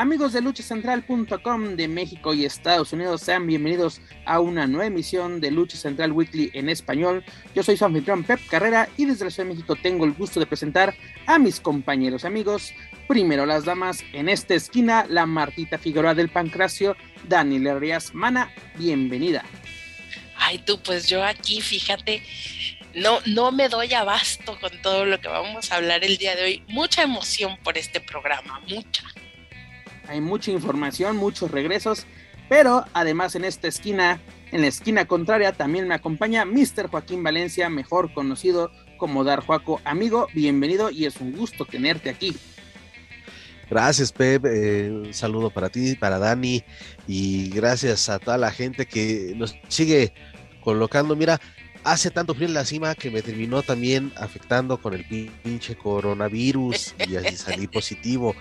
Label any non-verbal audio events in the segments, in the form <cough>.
Amigos de luchacentral.com de México y Estados Unidos, sean bienvenidos a una nueva emisión de Lucha Central Weekly en español. Yo soy su anfitrión Pep Carrera y desde la Ciudad de México tengo el gusto de presentar a mis compañeros amigos. Primero las damas, en esta esquina la Martita Figueroa del Pancracio, Daniel Herrías Mana, bienvenida. Ay tú, pues yo aquí, fíjate, no, no me doy abasto con todo lo que vamos a hablar el día de hoy. Mucha emoción por este programa, mucha hay mucha información, muchos regresos, pero además en esta esquina, en la esquina contraria, también me acompaña Mr. Joaquín Valencia, mejor conocido como Dar Juaco. Amigo, bienvenido y es un gusto tenerte aquí. Gracias, Pep. Eh, un saludo para ti, para Dani y gracias a toda la gente que nos sigue colocando. Mira, hace tanto frío en la cima que me terminó también afectando con el pinche coronavirus y así salí positivo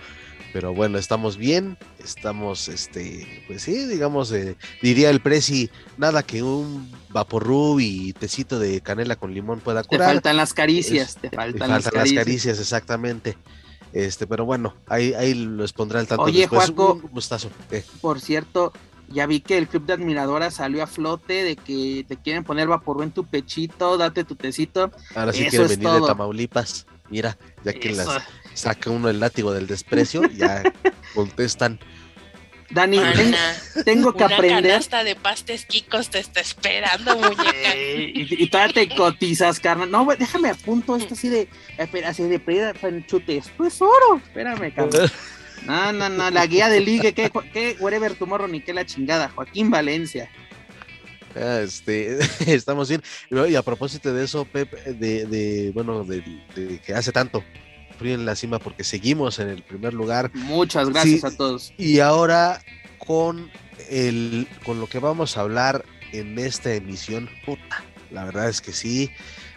pero bueno, estamos bien, estamos, este, pues sí, digamos, eh, diría el Prezi, nada que un vaporrub y tecito de canela con limón pueda curar. Te faltan las caricias, te faltan, las, caricias. exactamente. Este, pero bueno, ahí, ahí los pondré al tanto Oye, después. un gustazo. Por cierto, ya vi que el club de admiradoras salió a flote de que te quieren poner vaporru en tu pechito, date tu tecito. Ahora sí quieren venir de Tamaulipas. Mira, ya que las saca uno el látigo del desprecio, ya <laughs> contestan. Dani, tengo que aprender. Una canasta de pastes Kikos te está esperando, muñeca. y, todavía te cotizas, carnal. No, déjame a punto esto así de, así de pedida chute. Esto es oro. Espérame, carnal. No, no, no, la guía de ligue, que, que whatever tomorrow, ni que la chingada. Joaquín Valencia. Ah, este, <laughs> estamos bien. Y a propósito de eso, Pep, de, de bueno, de, que hace tanto frío en la cima porque seguimos en el primer lugar. Muchas gracias a todos. Y ahora con el con lo que vamos a hablar en esta emisión, puta, la verdad es que sí,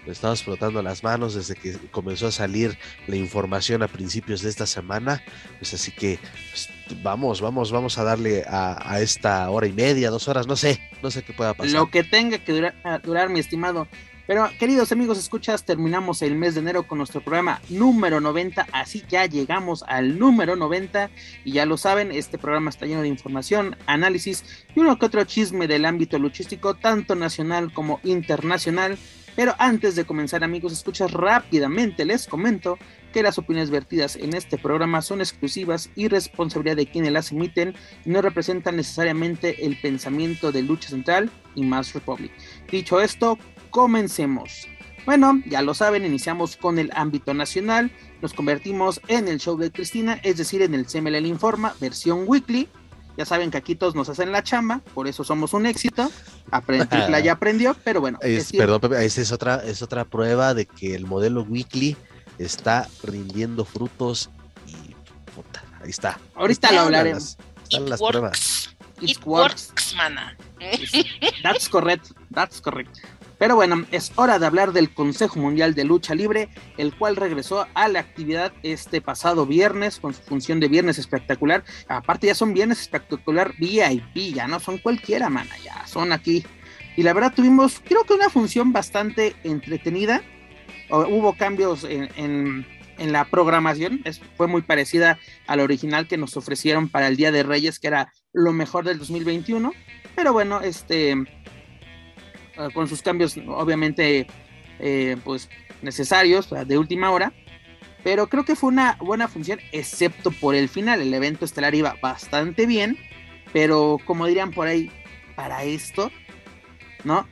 nos estamos frotando las manos desde que comenzó a salir la información a principios de esta semana. Pues así que pues, vamos, vamos, vamos a darle a, esta hora y media, dos horas, no sé, no sé qué pueda pasar. Lo que tenga que durar, durar mi estimado. Pero queridos amigos, escuchas, terminamos el mes de enero con nuestro programa número 90, así ya llegamos al número 90 y ya lo saben, este programa está lleno de información, análisis y uno que otro chisme del ámbito luchístico, tanto nacional como internacional. Pero antes de comenzar amigos, escuchas rápidamente, les comento que las opiniones vertidas en este programa son exclusivas y responsabilidad de quienes las emiten y no representan necesariamente el pensamiento de Lucha Central y Mass Republic. Dicho esto, comencemos. Bueno, ya lo saben, iniciamos con el ámbito nacional, nos convertimos en el show de Cristina, es decir, en el CMLL Informa, versión weekly, ya saben que aquí todos nos hacen la chamba, por eso somos un éxito. <laughs> la ya aprendió, pero bueno. perdón, Pepe, esa es otra, es otra prueba de que el modelo weekly está rindiendo frutos y puta, ahí está. Ahorita lo hablaremos. Están las, pruebas. It, works, mana. That's correct, that's correct. Pero bueno, es hora de hablar del Consejo Mundial de Lucha Libre, el cual regresó a la actividad este pasado viernes con su función de viernes espectacular. Aparte ya son viernes espectacular VIP, ya no son cualquiera, mana, ya son aquí. Y la verdad tuvimos, creo que una función bastante entretenida. Hubo cambios en, la programación, fue muy parecida a la original que nos ofrecieron para el Día de Reyes, que era lo mejor del 2021. Pero bueno, este con sus cambios obviamente eh, pues necesarios de última hora. Pero creo que fue una buena función, excepto por el final. El evento estelar iba bastante bien, pero como dirían por ahí, para esto, ¿no?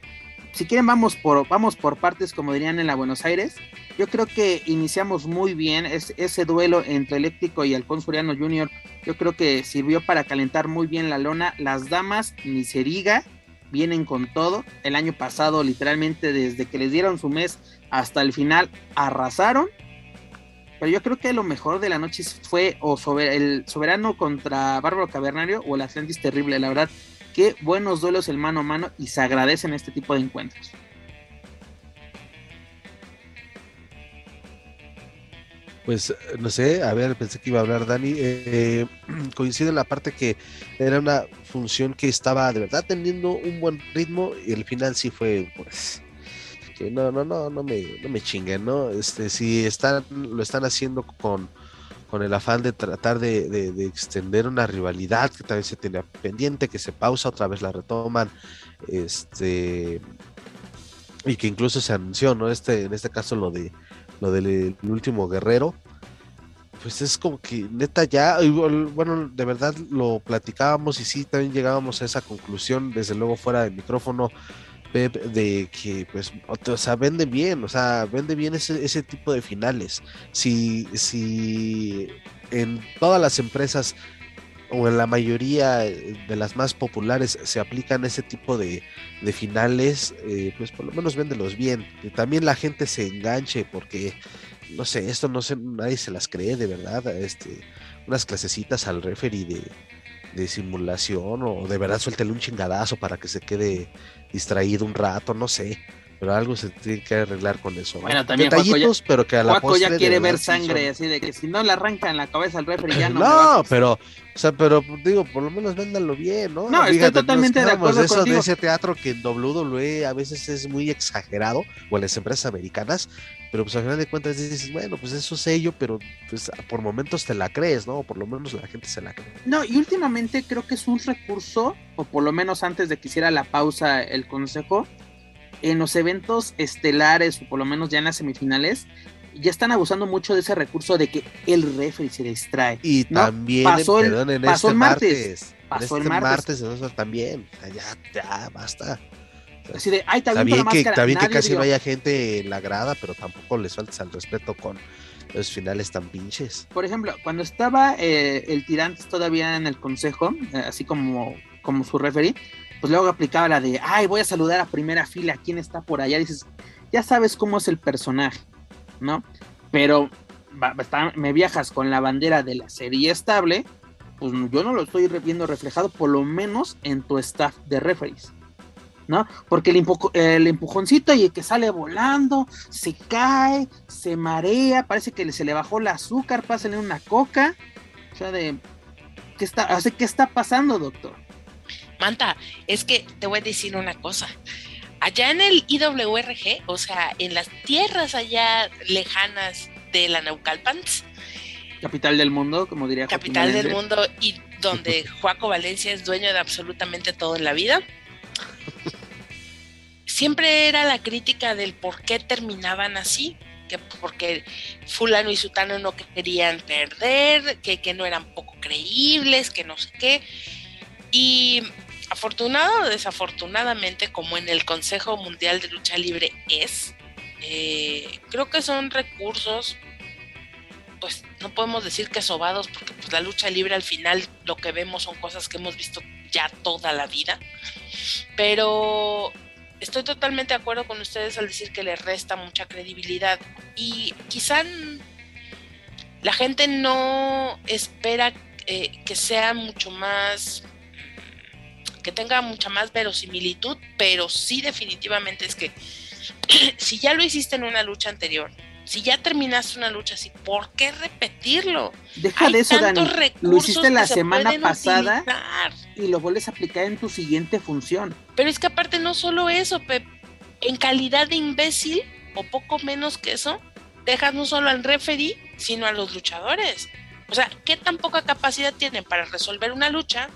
Si quieren, vamos por, vamos por partes, como dirían en la Buenos Aires. Yo creo que iniciamos muy bien ese duelo entre Eléctrico y Alfonso Uriano Jr. Yo creo que sirvió para calentar muy bien la lona. Las damas, ni se diga, vienen con todo. El año pasado, literalmente, desde que les dieron su mes hasta el final, arrasaron. Pero yo creo que lo mejor de la noche fue o el Soberano contra Bárbaro Cavernario o el Atlantis Terrible. La verdad, qué buenos duelos el mano a mano y se agradecen este tipo de encuentros. Pues no sé, a ver, pensé que iba a hablar Dani. Eh, <clears throat> coincide en la parte que era una función que estaba de verdad teniendo un buen ritmo y el final sí fue, pues, que no, no, no, no me, no me chinguen, ¿no? Este, si están, lo están haciendo con, con el afán de tratar de, de, extender una rivalidad que también se tenía pendiente, que se pausa, otra vez la retoman, este, y que incluso se anunció, ¿no? Este, en este caso lo de lo del último guerrero, pues es como que neta ya, bueno, de verdad lo platicábamos y sí, también llegábamos a esa conclusión, desde luego fuera del micrófono, Pep, de que pues, o sea, vende bien, o sea, vende bien ese, ese tipo de finales. Si, si en todas las empresas o en la mayoría de las más populares se aplican ese tipo de, de finales, eh, pues por lo menos véndelos bien. También la gente se enganche porque, no sé, esto no sé, nadie se las cree de verdad. Este, unas clasecitas al referee de, de simulación o de verdad suéltele un chingadazo para que se quede distraído un rato, no sé pero algo se tiene que arreglar con eso. Bueno, también Detallitos, ya, pero que a la postre ya quiere ver sangre, así de que si no le arranca en la cabeza al refri ya <laughs> no. No, pero, o sea, pero digo, por lo menos véndalo bien, ¿no? No, estoy totalmente de acuerdo eso, contigo. De ese teatro que en WWE a veces es muy exagerado, o en las empresas americanas, pero pues al final de cuentas dices, bueno, pues eso sé yo, pero pues por momentos te la crees, ¿no? Por lo menos la gente se la cree. No, y últimamente creo que es un recurso, o por lo menos antes de que hiciera la pausa el consejo, en los eventos estelares, o por lo menos ya en las semifinales, ya están abusando mucho de ese recurso de que el referee se distrae. Y también, pasó el, perdón, en pasó este el martes. Pasó el este martes. martes también. Ya, ya, basta. Así de, ay, está bien que, está bien que casi no haya gente en la grada, pero tampoco les faltes al respeto con los finales tan pinches. Por ejemplo, cuando estaba eh, el tirante todavía en el consejo, eh, así como, como su referee, pues luego aplicaba la de, ay, voy a saludar a primera fila, ¿quién está por allá? Dices, ya sabes cómo es el personaje, ¿no? Pero me viajas con la bandera de la serie estable, pues yo no lo estoy viendo reflejado, por lo menos en tu staff de referees. ¿no? Porque el, empujoncito y el que sale volando, se cae, se marea, parece que se le bajó el azúcar, pásale una coca. O sea, de. ¿Qué está, ¿qué está pasando, doctor? Manta, es que te voy a decir una cosa. Allá en el IWRG, o sea, en las tierras allá lejanas de la Naucalpans, capital del mundo, como diría Capital del mundo y donde <laughs> Juaco Valencia es dueño de absolutamente todo en la vida. Siempre era la crítica del por qué terminaban así, que porque fulano y sutano no querían perder, que, que no eran poco creíbles, que no sé qué. Y afortunado o desafortunadamente, como en el Consejo Mundial de Lucha Libre es, eh, creo que son recursos, pues no podemos decir que sobados, porque pues la lucha libre al final lo que vemos son cosas que hemos visto ya toda la vida, pero estoy totalmente de acuerdo con ustedes al decir que le resta mucha credibilidad. Y quizá la gente no espera eh, que sea mucho más que tenga mucha más verosimilitud, pero sí definitivamente es que <clears throat> si ya lo hiciste en una lucha anterior, si ya terminaste una lucha así, ¿por qué repetirlo? Deja de eso, Dani. Lo hiciste la semana pasada y lo vuelves a aplicar en tu siguiente función. Pero es que aparte no solo eso, Pep, en calidad de imbécil o poco menos que eso, dejas no solo al referee, sino a los luchadores. O sea, ¿qué tan poca capacidad tienen para resolver una lucha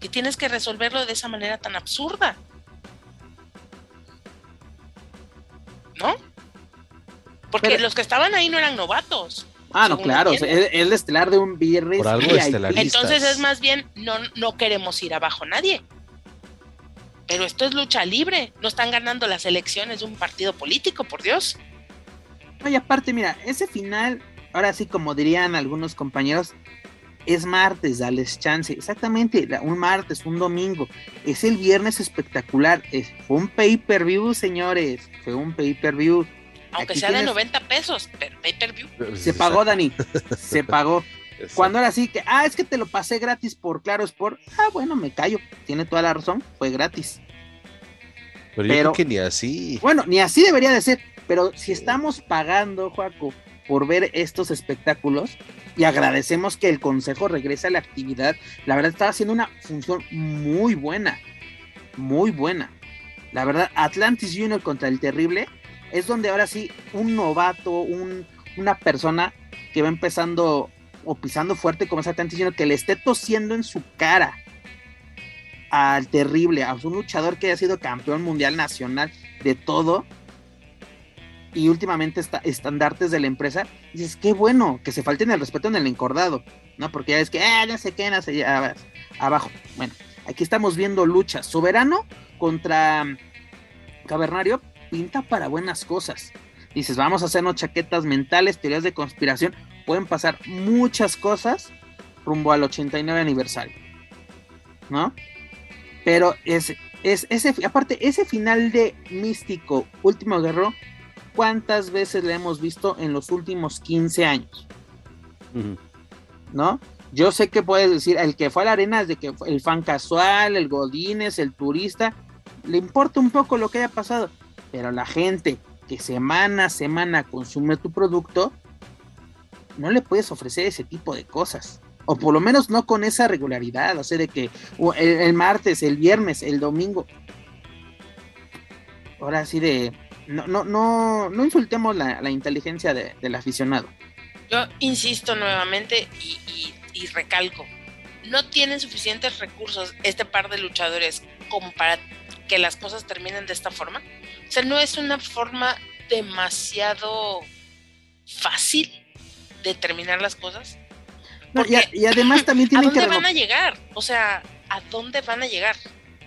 que tienes que resolverlo de esa manera tan absurda. ¿No? Porque los que estaban ahí no eran novatos. Ah, no, claro, es el estelar de un viernes. Por algo Entonces es más bien, no, no queremos ir abajo nadie. Pero esto es lucha libre, no están ganando las elecciones de un partido político, por Dios. Oye, aparte, mira, ese final, ahora sí, como dirían algunos compañeros, es martes, dales chance. Exactamente, un martes, un domingo. Es el viernes espectacular. Es, fue un pay-per-view, señores. Fue un pay-per-view. Aunque sea de 90 pesos, pero pay-per-view. Se pagó, Dani. Se pagó. Cuando era así que, ah, es que te lo pasé gratis por Claro Sport. Ah, bueno, me callo. Tiene toda la razón. Fue gratis. Pero, yo creo que ni así. Bueno, ni así debería de ser. Pero si estamos pagando, Joaco, por ver estos espectáculos y agradecemos que el consejo regrese a la actividad. La verdad está haciendo una función muy buena, muy buena. La verdad, Atlantis Junior contra el Terrible es donde ahora sí un novato, una persona que va empezando o pisando fuerte como es Atlantis Junior, que le esté tosiendo en su cara al Terrible, a un luchador que ha sido campeón mundial nacional de todo y últimamente está estandartes de la empresa, dices, qué bueno, que se falten el respeto en el encordado, ¿no? Porque ya es que, ah, ya se quedan allá abajo. Bueno, aquí estamos viendo lucha. Soberano contra Cavernario pinta para buenas cosas. Dices, vamos a hacernos chaquetas mentales, teorías de conspiración. Pueden pasar muchas cosas rumbo al 89 aniversario, ¿no? Pero es, es ese, aparte, ese final de místico, último guerrero, ¿cuántas veces le hemos visto en los últimos 15 años? ¿No? Yo sé que puedes decir, el que fue a la arena es de que el fan casual, el godines, el turista, le importa un poco lo que haya pasado, pero la gente que semana a semana consume tu producto, no le puedes ofrecer ese tipo de cosas. O por lo menos no con esa regularidad, o sea, de que el, martes, el viernes, el domingo. Ahora sí de, no, no, no, no insultemos la, inteligencia del aficionado. Yo insisto nuevamente y, y, recalco, no tienen suficientes recursos este par de luchadores como para que las cosas terminen de esta forma. O sea, no es una forma demasiado fácil de terminar las cosas. y, además también <clears throat> tienen que... ¿A dónde van a llegar? O sea, ¿a dónde van a llegar?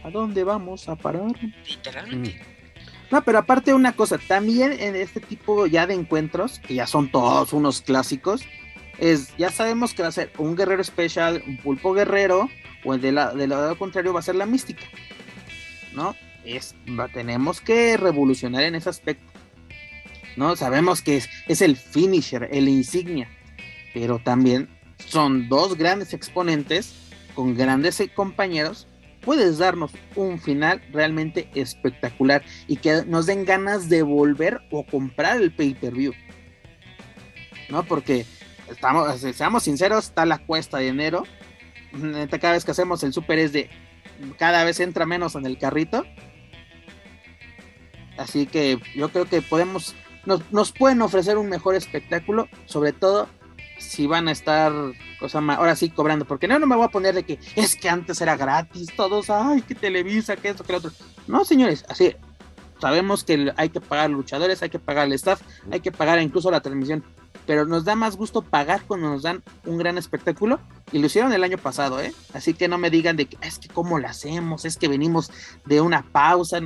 ¿A dónde vamos a parar? Literalmente. Mm. No, pero aparte una cosa, también en este tipo ya de encuentros, que ya son todos unos clásicos, es, ya sabemos que va a ser un guerrero especial, un pulpo guerrero, o el de la, del lado contrario va a ser la mística. ¿No? Es, tenemos que revolucionar en ese aspecto. ¿No? Sabemos que es, es el finisher, el insignia, pero también son dos grandes exponentes con grandes compañeros puedes darnos un final realmente espectacular y que nos den ganas de volver o comprar el pay-per-view. ¿No? Porque estamos, seamos sinceros, está la cuesta de enero. Cada vez que hacemos el super es de cada vez entra menos en el carrito. Así que yo creo que podemos, nos, nos pueden ofrecer un mejor espectáculo, sobre todo si van a estar, cosa ahora sí cobrando, porque no, no me voy a poner de que es que antes era gratis, todos, ay, que Televisa, que esto, que lo otro. No, señores, así, sabemos que hay que pagar luchadores, hay que pagar el staff, hay que pagar incluso la transmisión, pero nos da más gusto pagar cuando nos dan un gran espectáculo y lo hicieron el año pasado, ¿eh? Así que no me digan de que es que cómo lo hacemos, es que venimos de una pausa.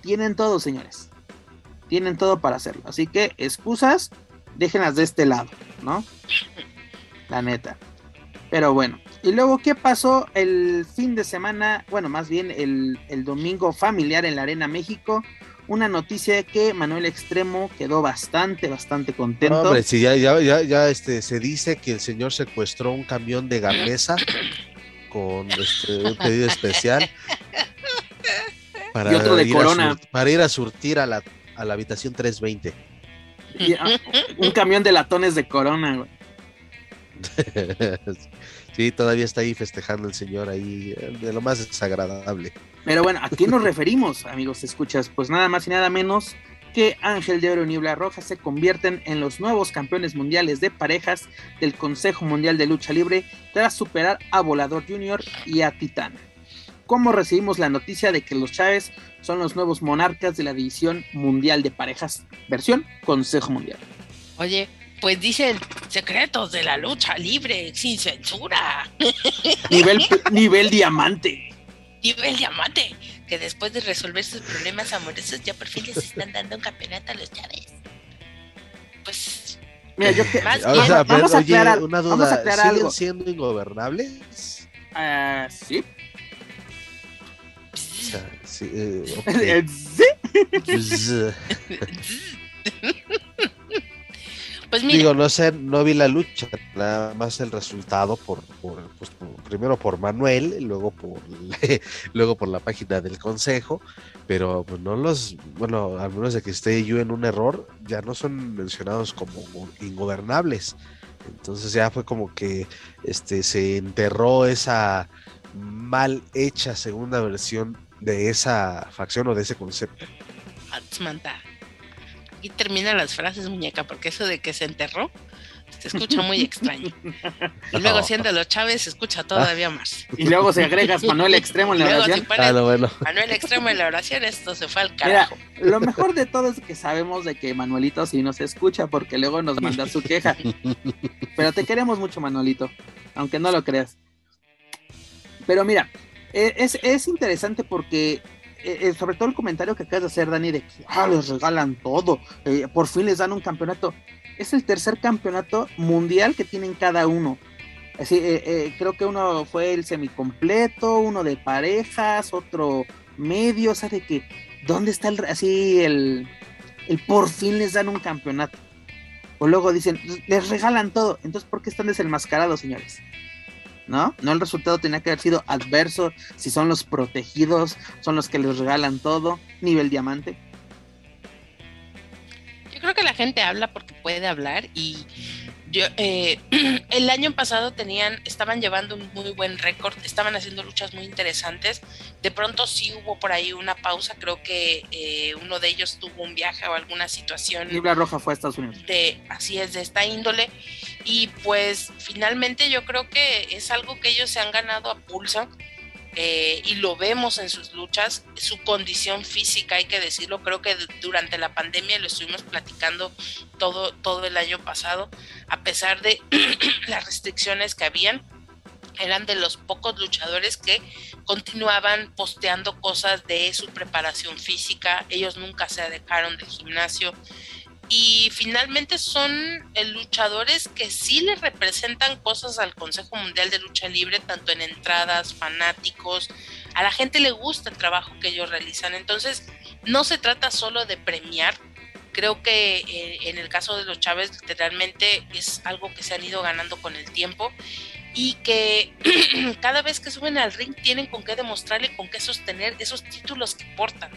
Tienen todo, señores. Tienen todo para hacerlo. Así que excusas, déjenlas de este lado, ¿no? La neta. Pero bueno, y luego, ¿qué pasó el fin de semana? Bueno, más bien el, domingo familiar en la Arena México. Una noticia que Manuel Extremo quedó bastante, bastante contento. hombre, sí, ya, ya, ya, este, se dice que el señor secuestró un camión de gamesa con este, un pedido especial. Para y otro de Corona. para ir a surtir a la, a la habitación 320. <laughs> Ah, un camión de latones de corona, <laughs> sí, todavía está ahí festejando el señor ahí, de lo más desagradable. Pero bueno, ¿a quién nos <laughs> referimos, amigos? Escuchas, pues nada más y nada menos que Ángel de Oro y Niebla Roja se convierten en los nuevos campeones mundiales de parejas del Consejo Mundial de Lucha Libre tras superar a Volador Junior y a Titán cómo recibimos la noticia de que los Chávez son los nuevos monarcas de la División Mundial de Parejas, versión Consejo Mundial. Oye, pues dicen secretos de la lucha libre sin censura. <laughs> Nivel, nivel diamante. Nivel diamante. Que después de resolver sus problemas amorosos ya por fin les están dando un campeonato a los Chávez. Pues. Mira, yo que, vamos, a aclarar, una duda, vamos a aclarar ¿siguen siendo ingobernables? Ah, sí. Eh, <laughs> pues, <laughs> pues mira. Digo, no sé, no vi la lucha, nada más el resultado por, por, pues, primero por Manuel, luego por, <laughs> luego por la página del consejo, pero pues no los, bueno, al menos de que esté yo en un error, ya no son mencionados como ingobernables. Entonces ya fue como que este, se enterró esa mal hecha segunda versión de esa facción o de ese concepto. Y termina las frases, muñeca, porque eso de que se enterró se escucha muy extraño. <laughs> Y luego siendo los Chávez se escucha todavía más. Y luego se agregas Manuel Extremo en la oración. Ah, Manuel Extremo en la oración, esto se fue al carajo. lo mejor de todo es que sabemos de que Manuelito sí nos escucha porque luego nos manda su queja. <laughs> Pero te queremos mucho, Manuelito, aunque no lo creas. Pero mira, es, es interesante porque eh, eh, sobre todo el comentario que acabas de hacer, Dani, de que ah, les regalan todo, eh, por fin les dan un campeonato. Es el tercer campeonato mundial que tienen cada uno. Así, creo que uno fue el semicompleto, uno de parejas, otro medio, o sea, de que, ¿dónde está el, así el, el por fin les dan un campeonato? O luego dicen, les regalan todo, entonces, ¿por qué están desenmascarados, señores? ¿No? No el resultado tenía que haber sido adverso, si son los protegidos, son los que les regalan todo, nivel diamante. Creo que la gente habla porque puede hablar y yo, eh, <clears throat> el año pasado tenían, estaban llevando un muy buen récord, estaban haciendo luchas muy interesantes. De pronto sí hubo por ahí una pausa, creo que eh, uno de ellos tuvo un viaje o alguna situación. Libra Roja fue a Estados Unidos. De, así es, de esta índole. Y pues finalmente yo creo que es algo que ellos se han ganado a pulso eh, y lo vemos en sus luchas, su condición física, hay que decirlo, creo que durante la pandemia lo estuvimos platicando todo, todo el año pasado, a pesar de <clears throat> las restricciones que habían, eran de los pocos luchadores que continuaban posteando cosas de su preparación física, ellos nunca se dejaron del gimnasio, y finalmente son eh, luchadores que sí le representan cosas al Consejo Mundial de Lucha Libre, tanto en entradas, fanáticos, a la gente le gusta el trabajo que ellos realizan. Entonces, no se trata solo de premiar, creo que eh, en el caso de los Chávez literalmente es algo que se han ido ganando con el tiempo y que <clears throat> cada vez que suben al ring tienen con qué demostrarle, con qué sostener esos títulos que portan.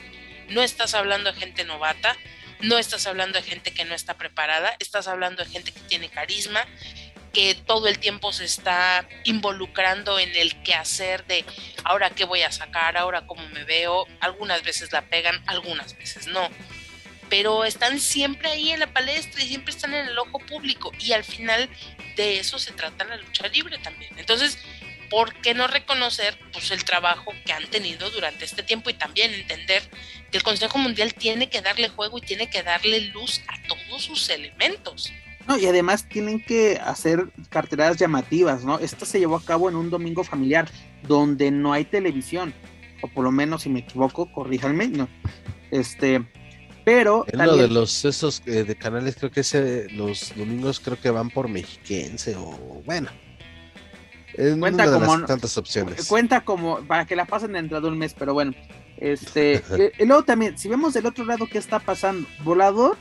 No estás hablando de gente novata, no estás hablando de gente que no está preparada, estás hablando de gente que tiene carisma, que todo el tiempo se está involucrando en el quehacer de ahora qué voy a sacar, ahora cómo me veo. Algunas veces la pegan, algunas veces no. Pero están siempre ahí en la palestra y siempre están en el ojo público. Y al final de eso se trata la lucha libre también. Entonces, ¿por qué no reconocer pues, el trabajo que han tenido durante este tiempo y también entender que el Consejo Mundial tiene que darle juego y tiene que darle luz a todos sus elementos? No, y además tienen que hacer carteradas llamativas, ¿no? Esto se llevó a cabo en un domingo familiar donde no hay televisión, o por lo menos si me equivoco, corríjanme, no. Este, pero en lo de los esos eh, de canales creo que ese los domingos creo que van por mexiquense o bueno cuenta como tantas opciones. Cuenta como para que la pasen dentro de un mes, pero bueno. Este, <laughs> eh, y luego también, si vemos del otro lado qué está pasando, Volador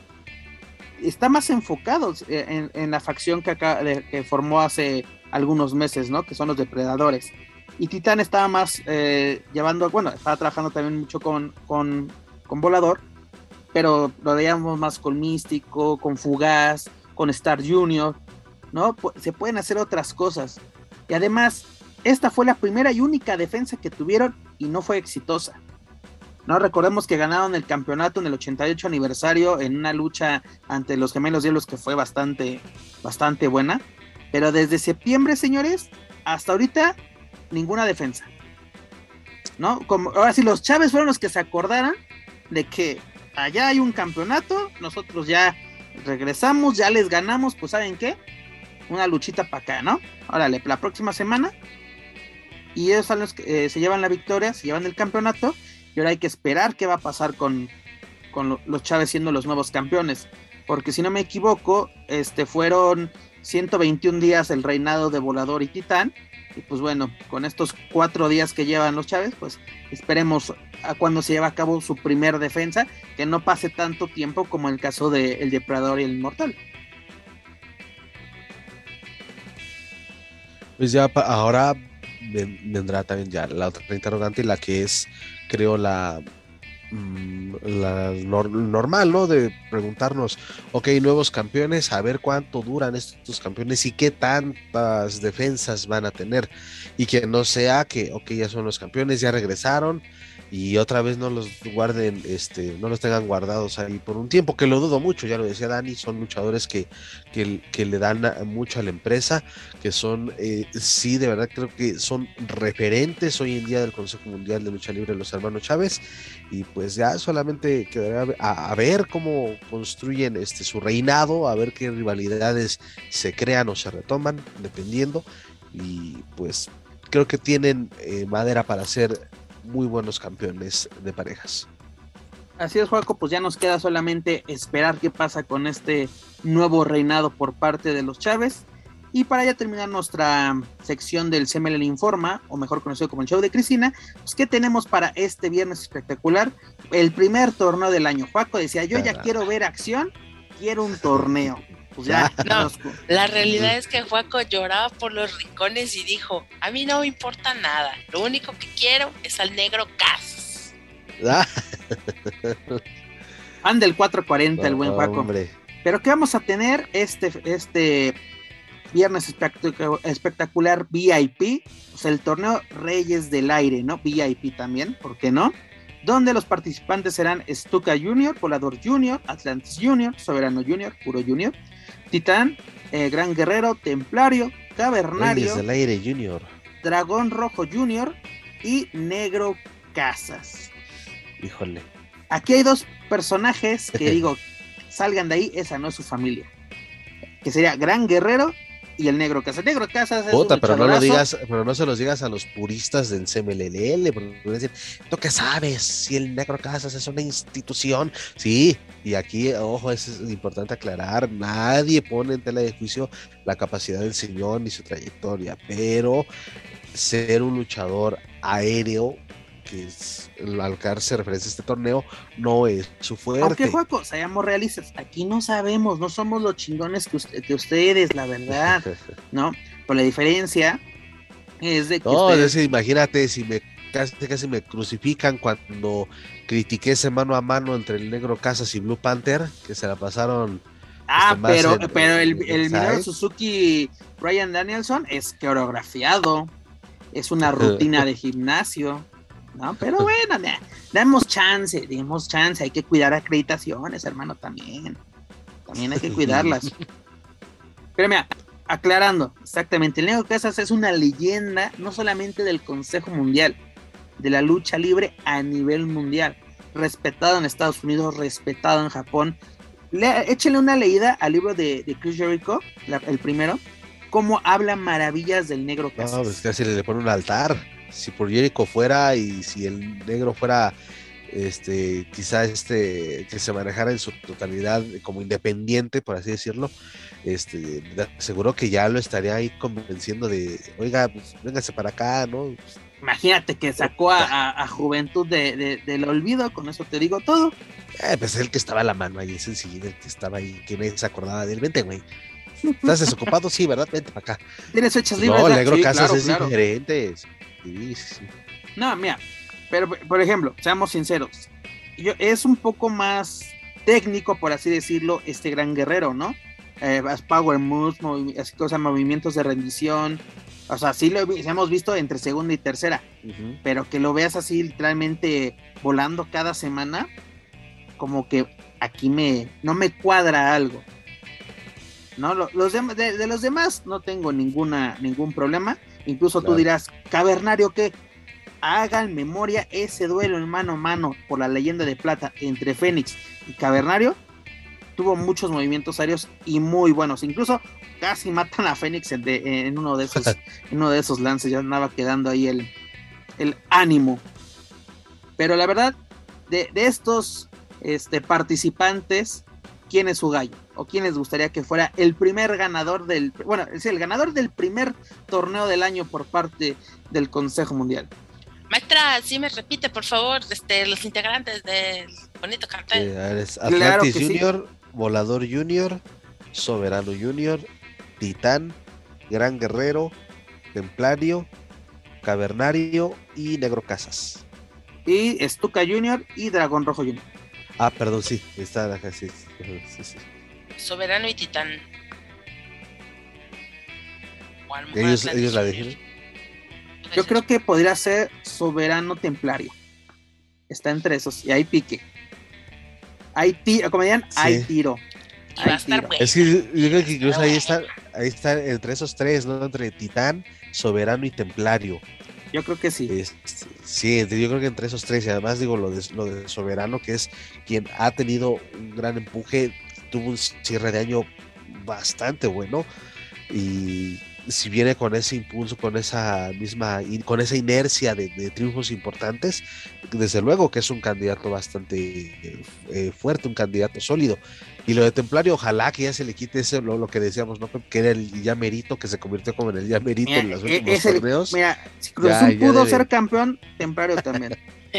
está más enfocado eh, en, la facción que, acá, que formó hace algunos meses, ¿no? Que son los depredadores. Y Titán estaba más eh, llevando, bueno, estaba trabajando también mucho con, con, con Volador, pero lo veíamos más con Místico, con Fugaz, con Star Junior, ¿no? Se pueden hacer otras cosas. Y además, esta fue la primera y única defensa que tuvieron y no fue exitosa. No recordemos que ganaron el campeonato en el 88 aniversario en una lucha ante los gemelos diablos que fue bastante, bastante buena. Pero desde septiembre, señores, hasta ahorita, ninguna defensa. ¿No? Como, ahora sí, los Chávez fueron los que se acordaran de que allá hay un campeonato, nosotros ya regresamos, ya les ganamos, pues ¿saben qué? Una luchita para acá, ¿no? Órale, la próxima semana. Y ellos son los que eh, se llevan la victoria, se llevan el campeonato. Y ahora hay que esperar qué va a pasar con, los Chávez siendo los nuevos campeones. Porque si no me equivoco, este fueron 121 días el reinado de Volador y Titán. Y pues bueno, con estos cuatro días que llevan los Chávez, pues esperemos a cuando se lleva a cabo su primer defensa, que no pase tanto tiempo como el caso de El Depredador y el Inmortal. Pues ya ahora vendrá también ya la otra interrogante, la que es, creo, la, mm, la normal, ¿no? De preguntarnos, ok, nuevos campeones, a ver cuánto duran estos campeones y qué tantas defensas van a tener. Y que no sea que, ok, ya son los campeones, ya regresaron, y otra vez no los guarden, este, no los tengan guardados ahí por un tiempo, que lo dudo mucho, ya lo decía Dani, son luchadores que, que, le dan mucho a la empresa, que son, eh, sí, de verdad creo que son referentes hoy en día del Consejo Mundial de Lucha Libre, los hermanos Chávez, y pues ya solamente quedará a, ver cómo construyen este, su reinado, a ver qué rivalidades se crean o se retoman, dependiendo, y pues creo que tienen eh, madera para ser muy buenos campeones de parejas. Así es, Juaco, pues ya nos queda solamente esperar qué pasa con este nuevo reinado por parte de los Chávez. Y para ya terminar nuestra sección del CML Informa, o mejor conocido como el show de Cristina, pues ¿qué tenemos para este viernes espectacular? El primer torneo del año. Juaco decía, yo ya quiero ver acción, quiero un torneo. Pues ya, no, la realidad es que Juaco lloraba por los rincones y dijo, a mí no me importa nada, lo único que quiero es al negro Casas. <laughs> Anda el 440 el buen Juaco. Pero ¿qué vamos a tener este, este viernes espectacular VIP? Pues el torneo Reyes del Aire, ¿no? VIP también, ¿por qué no? Donde los participantes serán Stuka Junior, Volador Junior, Atlantis Junior, Soberano Junior, Puro Junior, Titán, eh, Gran Guerrero, Templario, Cavernario, del Aire Junior, Dragón Rojo Junior y Negro Casas. Híjole. Aquí hay dos personajes que <laughs> digo, salgan de ahí, esa no es su familia. Que sería Gran Guerrero y el Negro Casas. Negro Casas es Puta, pero no lo digas, pero no se los digas a los puristas del CMLL, porque decir, ¿tú qué sabes? Si el Negro Casas es una institución, sí, y aquí, ojo, es importante aclarar, nadie pone en tela de juicio la capacidad del señor ni su trayectoria, pero ser un luchador aéreo que es, al que se referencia a este torneo, no es su fuerte. Aunque, Juaco, seamos realistas, aquí no sabemos, no somos los chingones que, ustedes, la verdad, <laughs> ¿no? Por la diferencia es de que. No, imagínate si me casi, casi me crucifican cuando critiqué ese mano a mano entre el Negro Casas y Blue Panther, que se la pasaron. Ah, este, pero, pero el, el Suzuki Brian Danielson es coreografiado, es una <laughs> rutina de gimnasio. ¿No? Pero bueno, damos chance, demos chance, hay que cuidar acreditaciones, hermano, también. También hay que cuidarlas. <laughs> Pero mira, aclarando, exactamente, el Negro Casas es una leyenda no solamente del Consejo Mundial, de la lucha libre a nivel mundial, respetado en Estados Unidos, respetado en Japón. Le, échenle una leída al libro de, Chris Jericho, el primero, cómo habla maravillas del Negro Casas. No, pues casi le pone un altar si por Jericho fuera y si el negro fuera este quizá este que se manejara en su totalidad como independiente por así decirlo este seguro que ya lo estaría ahí convenciendo de oiga pues véngase para acá no imagínate que sacó a, Juventud de, del olvido con eso te digo todo eh, pues el que estaba a la mano ahí es el que estaba ahí que nadie se acordaba de él vente güey ¿Estás desocupado? Sí, ¿verdad? Vente para acá. Tienes fechas libres. No, el negro Casas es diferente. No, mira, pero por ejemplo, seamos sinceros, yo, es un poco más técnico, por así decirlo, este gran guerrero, ¿no? Eh, power moves, así cosas, movimientos de rendición, o sea, sí lo hemos visto entre segunda y tercera, pero que lo veas así literalmente volando cada semana, como que aquí me no me cuadra algo. ¿No? Los de, de, los demás no tengo ninguna ningún problema. Incluso tú dirás, Cavernario, que hagan memoria ese duelo en mano a mano por la leyenda de plata entre Fénix y Cavernario. Tuvo muchos movimientos aéreos y muy buenos. Incluso casi matan a Fénix en, uno, de esos, <laughs> en uno de esos lances. Ya andaba quedando ahí el, el ánimo. Pero la verdad, de, de estos este, participantes, quién es su gallo o quién les gustaría que fuera el primer ganador del, bueno, es el ganador del primer torneo del año por parte del Consejo Mundial. Maestra, si me repite, por favor, este, los integrantes del bonito cartel. Atlantis Junior, Volador Junior, Soberano Junior, Titán, Gran Guerrero, Templario, Cavernario y Negro Casas. Y Stuka Junior y Dragón Rojo Junior. Ah, perdón, sí, está acá, sí, sí, sí. Soberano y Titán. ¿Cuál más Ellos, la ellos la dijeron? Yo creo que podría ser Soberano Templario. Está entre esos. Y hay pique. Hay tiro, como dirían, hay Sí. tiro. Y va a Hay estar tiro. Es que yo creo que incluso ahí está, ahí está entre esos tres, ¿no? Entre Titán, Soberano y Templario. Yo creo que sí. Es- sí, yo creo que entre esos tres, y además digo lo de, lo de Soberano, que es quien ha tenido un gran empuje, tuvo un cierre de año bastante bueno, y si viene con ese impulso, con esa misma, con esa inercia de, de triunfos importantes, desde luego que es un candidato bastante eh, eh, fuerte, un candidato sólido. Y lo de Templario, ojalá que ya se le quite ese, lo, lo que decíamos, ¿no? Que era el ya merito, que se convirtió como en el ya merito Mira, en los e- últimos el- torneos. Mira, si Cruz Ya, Azul ya pudo debe. ser campeón, Templario también. <laughs>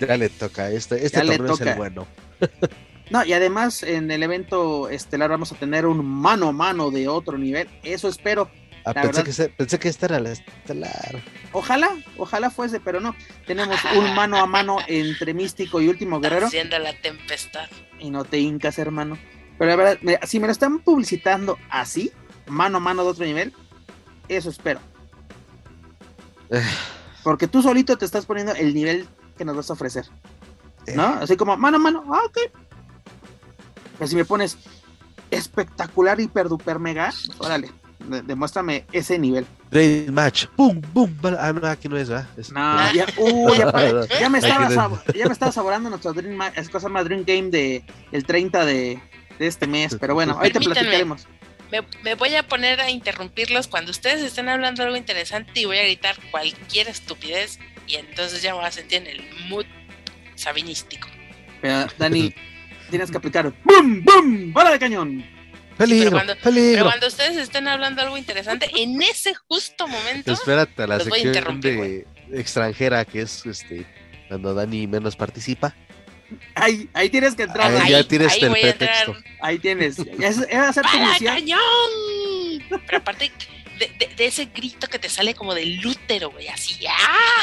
Ya le toca, este, este Ya torneo es el bueno. <laughs> No, y además en el evento estelar vamos a tener un mano a mano de otro nivel. Eso espero. Ah, pensé, verdad- que pensé que este era la estelar. Ojalá, ojalá fuese, pero no. Tenemos un <laughs> mano a mano entre Místico y Último Guerrero. Haciendo la tempestad. Y no te hincas, hermano. Pero la verdad, mira, si me lo están publicitando así, mano a mano de otro nivel, eso espero. <sighs> Porque tú solito te estás poniendo el nivel que nos vas a ofrecer. ¿No? Eh. Así como mano a mano, ah, ok. Pero si me pones espectacular, hiper, duper, mega, órale, de- demuéstrame ese nivel. Dream Match. ¡Pum! ¡Pum! Ah, no, aquí no es, ¿verdad? Es- No, ya, uh, <laughs> me estaba ya me saborando nuestro Dream, Ma- es cosa más Dream Game de el 30 de, de este mes, pero bueno, ahorita Permítanme. platicaremos. Me, me voy a poner a interrumpirlos cuando ustedes estén hablando algo interesante y voy a gritar cualquier estupidez y entonces ya me voy a sentir en el mood sabinístico. Pero, Dani, <laughs> tienes que aplicar ¡Bum! ¡Bum! ¡Bala de cañón! ¡Peligro! cuando- ¡Peligro! Pero cuando ustedes estén hablando algo interesante, en ese justo momento, Espérate a la sección de extranjera, que es este cuando Dani menos participa. Ahí, ahí tienes que entrar. Ahí ya ahí, tienes ahí el pretexto. Ahí tienes. ¡Para misión. cañón! Pero aparte de, de- de ese grito que te sale como del útero, güey, así, ¡ah!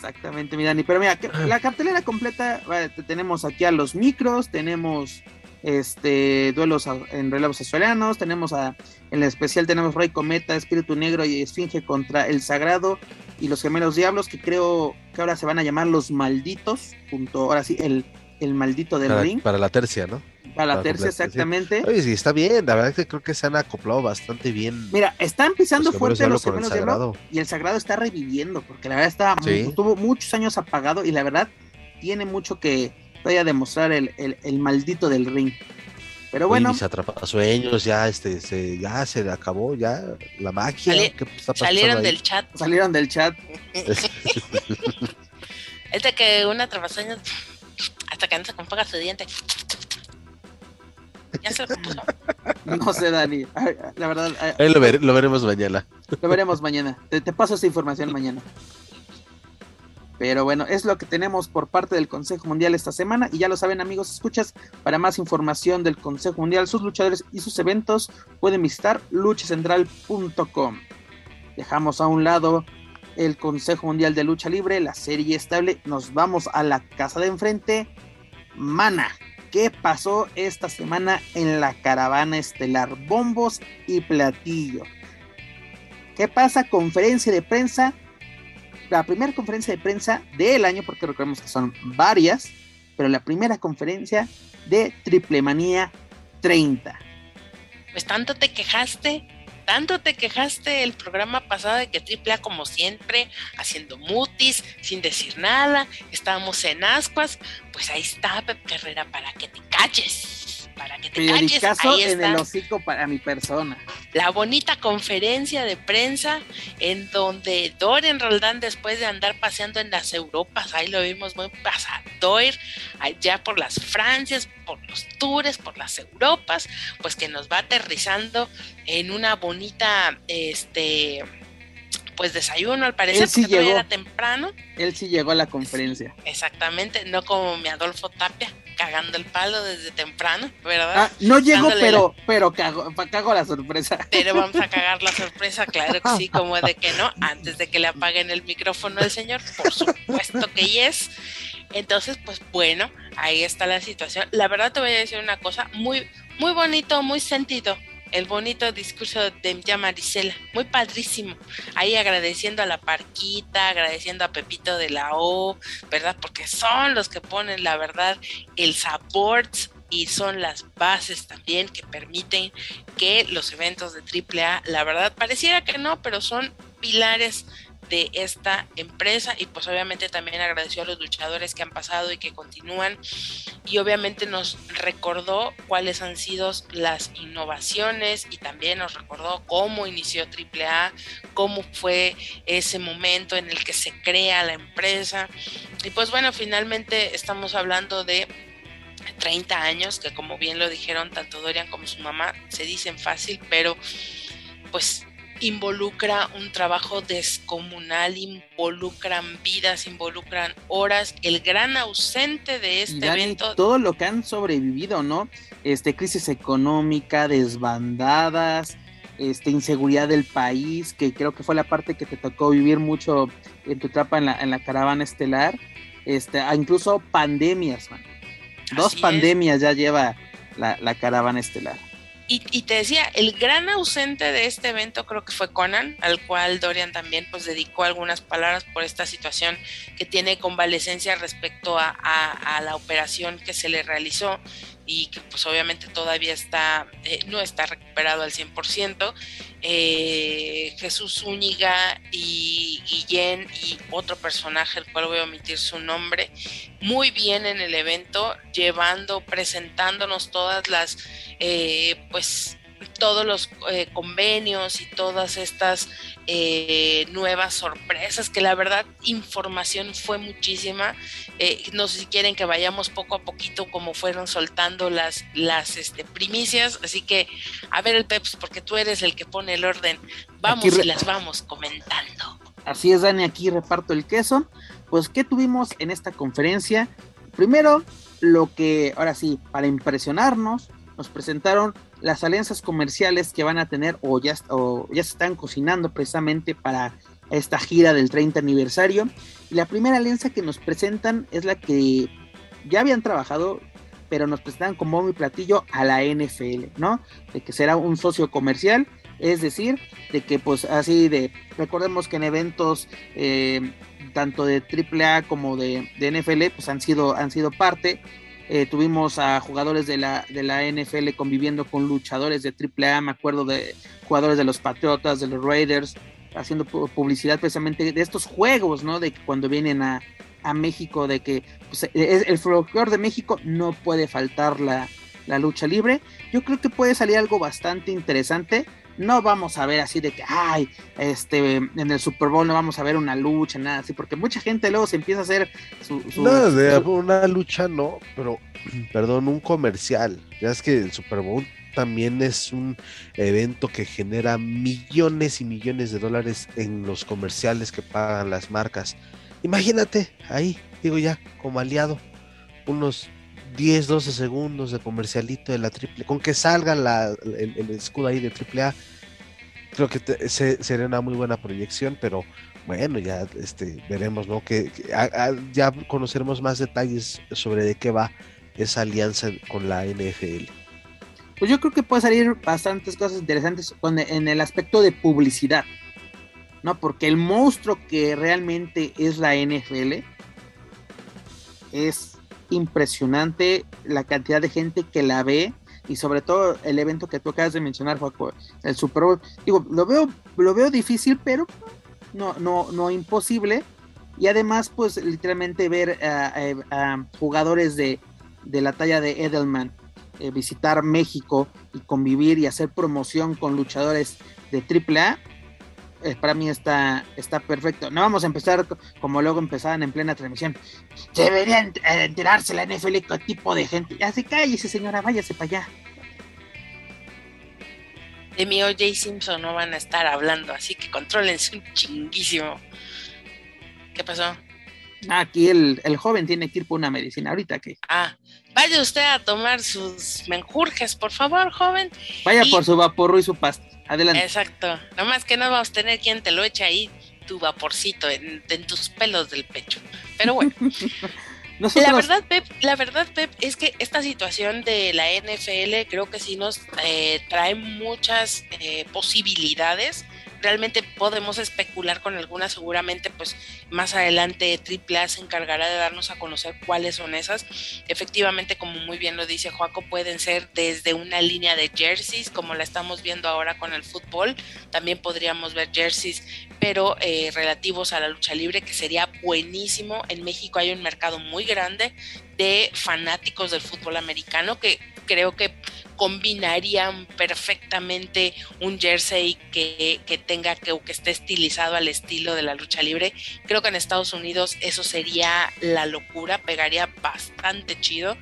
Exactamente, mi Dani. Pero mira, la cartelera completa, vale, tenemos aquí a los micros, tenemos este duelos en relevos australianos, tenemos a, en el especial tenemos Rey Cometa, Espíritu Negro y Esfinge contra el Sagrado y los Gemelos Diablos, que creo que ahora se van a llamar los Malditos, junto, ahora sí, el, el Maldito del Para, Ring, para la tercia, ¿no? Para la tercia exactamente. Oye, sí, está bien. La verdad es que creo que se han acoplado bastante bien. Mira, están pisando los fuerte los Gemelos Diablo Sagrado. y el Sagrado está reviviendo, porque la verdad está Sí. estuvo muchos años apagado y la verdad tiene mucho que todavía demostrar el, el- el maldito del ring. Pero bueno, mis atrapasueños, ya, este, se, ya se le acabó, ya la magia. Sali- ¿qué está pasando Salieron ahí? del chat. salieron del chat. <laughs> Es de que una trapasaña hasta que no se componga su diente. Ya se lo compuso. <laughs> No sé, Dani. La verdad, Ahí lo, ver- lo veremos mañana. lo veremos mañana. Te, te paso esa información mañana. Pero bueno, es lo que tenemos por parte del Consejo Mundial esta semana. Y ya lo saben, amigos, escuchas. Para más información del Consejo Mundial, sus luchadores y sus eventos, pueden visitar luchacentral.com. Dejamos a un lado el Consejo Mundial de Lucha Libre, la serie estable. Nos vamos a la casa de enfrente. Mana, ¿qué pasó esta semana en la caravana estelar? Bombos y platillo. ¿Qué pasa? Conferencia de prensa. La primera conferencia de prensa del año, porque recordemos que son varias, pero la primera conferencia de Triple Manía 30. Pues tanto te quejaste, tanto te quejaste el programa pasado de que AAA como siempre, haciendo mutis, sin decir nada, estábamos en ascuas, pues ahí está Pep Carrera para que te calles, para que te calles, ahí en el está hocico para mi persona. la bonita conferencia de prensa en donde Dorian Roldán después de andar paseando en las Europas, ahí lo vimos muy pasador, allá por las Francias, por los tours, por las Europas, pues que nos va aterrizando en una bonita, este, pues desayuno al parecer, sí porque todavía llegó. era temprano, Él sí llegó a la conferencia. exactamente, no como mi Adolfo Tapia, cagando el palo desde temprano, ¿verdad? Ah, no llego, pero, pero cago, cago la sorpresa. Pero vamos a <laughs> cagar la sorpresa, claro que sí, como de que no, antes de que le apaguen el micrófono al señor, por supuesto que yes. Entonces, pues bueno, ahí está la situación. La verdad te voy a decir una cosa, muy, muy bonito, muy sentido, el bonito discurso de ya Marisela, muy padrísimo. Ahí agradeciendo a la Parquita, agradeciendo a Pepito de la O, ¿verdad? Porque son los que ponen, la verdad, el support y son las bases también que permiten que los eventos de AAA, la verdad, pareciera que no, pero son pilares de esta empresa y pues obviamente también agradeció a los luchadores que han pasado y que continúan. Y obviamente nos recordó cuáles han sido las innovaciones y también nos recordó cómo inició AAA, cómo fue ese momento en el que se crea la empresa. Y pues bueno, finalmente estamos hablando de 30 años, que como bien lo dijeron tanto Dorian como su mamá, se dicen fácil, pero pues involucra un trabajo descomunal, involucran vidas, involucran horas. El gran ausente de este evento. Todo lo que han sobrevivido, ¿no? Este, crisis económica, desbandadas, este, inseguridad del país, que creo que fue la parte que te tocó vivir mucho en tu etapa en la, en la caravana estelar. Este, incluso pandemias, man. Dos pandemias ya lleva la, la caravana estelar. Y, te decía, el gran ausente de este evento creo que fue Conan, al cual Dorian también pues dedicó algunas palabras por esta situación que tiene convalecencia respecto a, a la operación que se le realizó y que pues obviamente todavía está, eh, no está recuperado al 100%. Eh, Jesús Zúñiga y Guillén y otro personaje, el cual voy a omitir su nombre, muy bien en el evento, llevando, presentándonos todas las, eh, pues todos los eh, convenios y todas estas eh, nuevas sorpresas, que la verdad información fue muchísima. Eh, no sé si quieren que vayamos poco a poquito como fueron soltando las, las este, primicias, así que a ver el Peps, porque tú eres el que pone el orden, vamos y las vamos comentando. Así es, Dani, aquí reparto el queso. Pues, ¿qué tuvimos en esta conferencia? Primero, lo que, ahora sí, para impresionarnos, nos presentaron las alianzas comerciales que van a tener o ya, ya se están cocinando precisamente para esta gira del 30 aniversario. Y la primera alianza que nos presentan es la que ya habían trabajado, pero nos presentan como mi platillo a la NFL, ¿no? De que será un socio comercial, es decir, de que pues así de, recordemos que en eventos eh, tanto de AAA como de, de, NFL pues han sido, han sido parte eh, tuvimos a jugadores de la, de la NFL conviviendo con luchadores de AAA, me acuerdo de jugadores de los Patriotas, de los Raiders, haciendo publicidad precisamente de estos juegos, ¿no? De que cuando vienen a, México, de que pues, e, el folclore de México no puede faltar la, la lucha libre. Yo creo que puede salir algo bastante interesante no vamos a ver así de que, ay, este, en el Super Bowl no vamos a ver una lucha, nada así, porque mucha gente luego se empieza a hacer su... no, de una lucha no, pero, <clears throat> perdón, un comercial. Ya es que el Super Bowl también es un evento que genera millones y millones de dólares en los comerciales que pagan las marcas. Imagínate, ahí, digo ya, como aliado, unos 10, 12 segundos de comercialito de la triple, con que salga el, escudo ahí de triple A, creo que sería una muy buena proyección, pero bueno, ya este, veremos, ¿no? Que, ya conoceremos más detalles sobre de qué va esa alianza con la NFL. Pues yo creo que puede salir bastantes cosas interesantes en el aspecto de publicidad, ¿no? Porque el monstruo que realmente es la NFL es impresionante la cantidad de gente que la ve y sobre todo el evento que tú acabas de mencionar, el Super Bowl. Digo, lo veo, lo veo difícil, pero no, no, no imposible. Y además, pues literalmente ver a, jugadores de, de, la talla de Edelman eh, visitar México y convivir y hacer promoción con luchadores de AAA, eh, para mí está, está perfecto. No vamos a empezar como luego empezaban en plena transmisión. Debería eh, enterarse la NFL qué tipo de gente. Ya se cállese, señora, váyase para allá. De mi OJ Simpson no van a estar hablando, así que contrólense un chinguísimo. ¿Qué pasó? Aquí el, el, joven tiene que ir por una medicina ahorita que. Ah, Vaya usted a tomar sus menjurjes, por favor, joven. Vaya por su vaporro y su pasta. Adelante. Exacto. Nomás que no vamos a tener quien te lo eche ahí, tu vaporcito, en, tus pelos del pecho. Pero bueno. <laughs> La verdad, Pep, la verdad, Pep, es que esta situación de la NFL creo que sí nos eh, trae muchas eh, posibilidades realmente podemos especular con algunas, seguramente pues más adelante AAA se encargará de darnos a conocer cuáles son esas. Efectivamente, como muy bien lo dice Joaco, pueden ser desde una línea de jerseys, como la estamos viendo ahora con el fútbol, también podríamos ver jerseys, pero eh, relativos a la lucha libre, que sería buenísimo. En México hay un mercado muy grande de fanáticos del fútbol americano que creo que combinarían perfectamente un jersey que, tenga que, que esté estilizado al estilo de la lucha libre. Creo que en Estados Unidos eso sería la locura, pegaría bastante chido.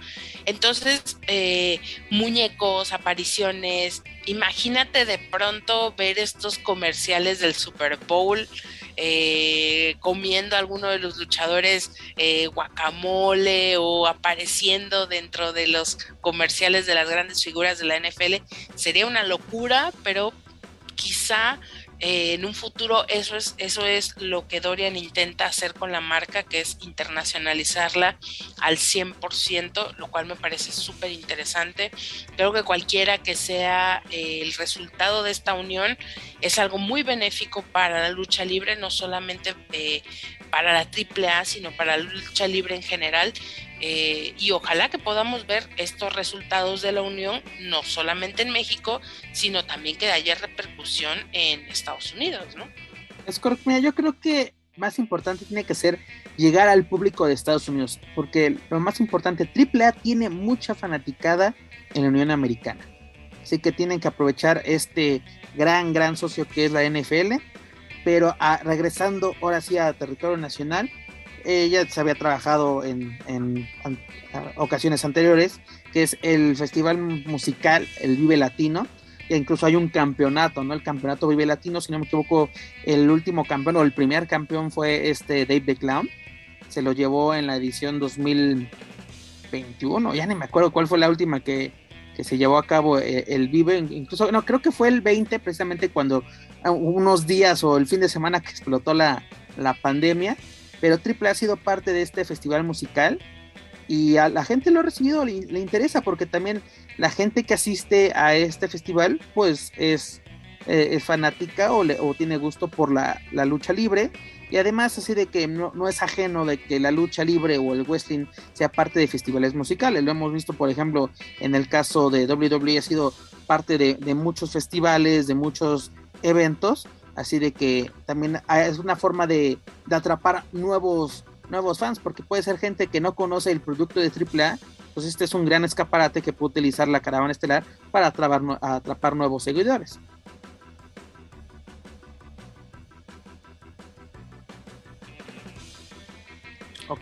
Entonces, eh, muñecos, apariciones, imagínate de pronto ver estos comerciales del Super Bowl eh, comiendo alguno de los luchadores eh, guacamole o apareciendo dentro de los comerciales de las grandes figuras de la NFL, sería una locura, pero quizá eh, en un futuro eso es, eso es lo que Dorian intenta hacer con la marca, que es internacionalizarla al 100%, lo cual me parece súper interesante. Creo que cualquiera que sea eh, el resultado de esta unión es algo muy benéfico para la lucha libre, no solamente eh, para la AAA, sino para la lucha libre en general. Eh, y ojalá que podamos ver estos resultados de la unión, no solamente en México, sino también que haya repercusión en Estados Unidos, ¿no? Es correcto, mira, yo creo que más importante tiene que ser llegar al público de Estados Unidos, porque lo más importante, AAA tiene mucha fanaticada en la Unión Americana. Así que tienen que aprovechar este gran, gran socio que es la NFL. Pero ah, regresando ahora sí a territorio nacional, ella se había trabajado en, ocasiones anteriores, que es el festival musical, el Vive Latino, e incluso hay un campeonato, ¿no? El campeonato Vive Latino, si no me equivoco, el último campeón o el primer campeón fue este Dave the Clown, se lo llevó en la edición 2021, ya ni me acuerdo cuál fue la última que, que se llevó a cabo eh, el Vive, incluso, no, creo que fue el 20 precisamente cuando ah, unos días o el fin de semana que explotó la, la pandemia, pero Triple ha sido parte de este festival musical y a la gente lo ha recibido, le, interesa porque también la gente que asiste a este festival pues es, eh, fanática o, o, tiene gusto por la, lucha libre. Y además así de que no, es ajeno de que la lucha libre o el wrestling sea parte de festivales musicales, lo hemos visto por ejemplo en el caso de WWE ha sido parte de muchos festivales, de muchos eventos Así de que también es una forma de, atrapar nuevos, nuevos fans, porque puede ser gente que no conoce el producto de AAA. Pues este es un gran escaparate que puede utilizar la caravana estelar para atrapar, atrapar nuevos seguidores.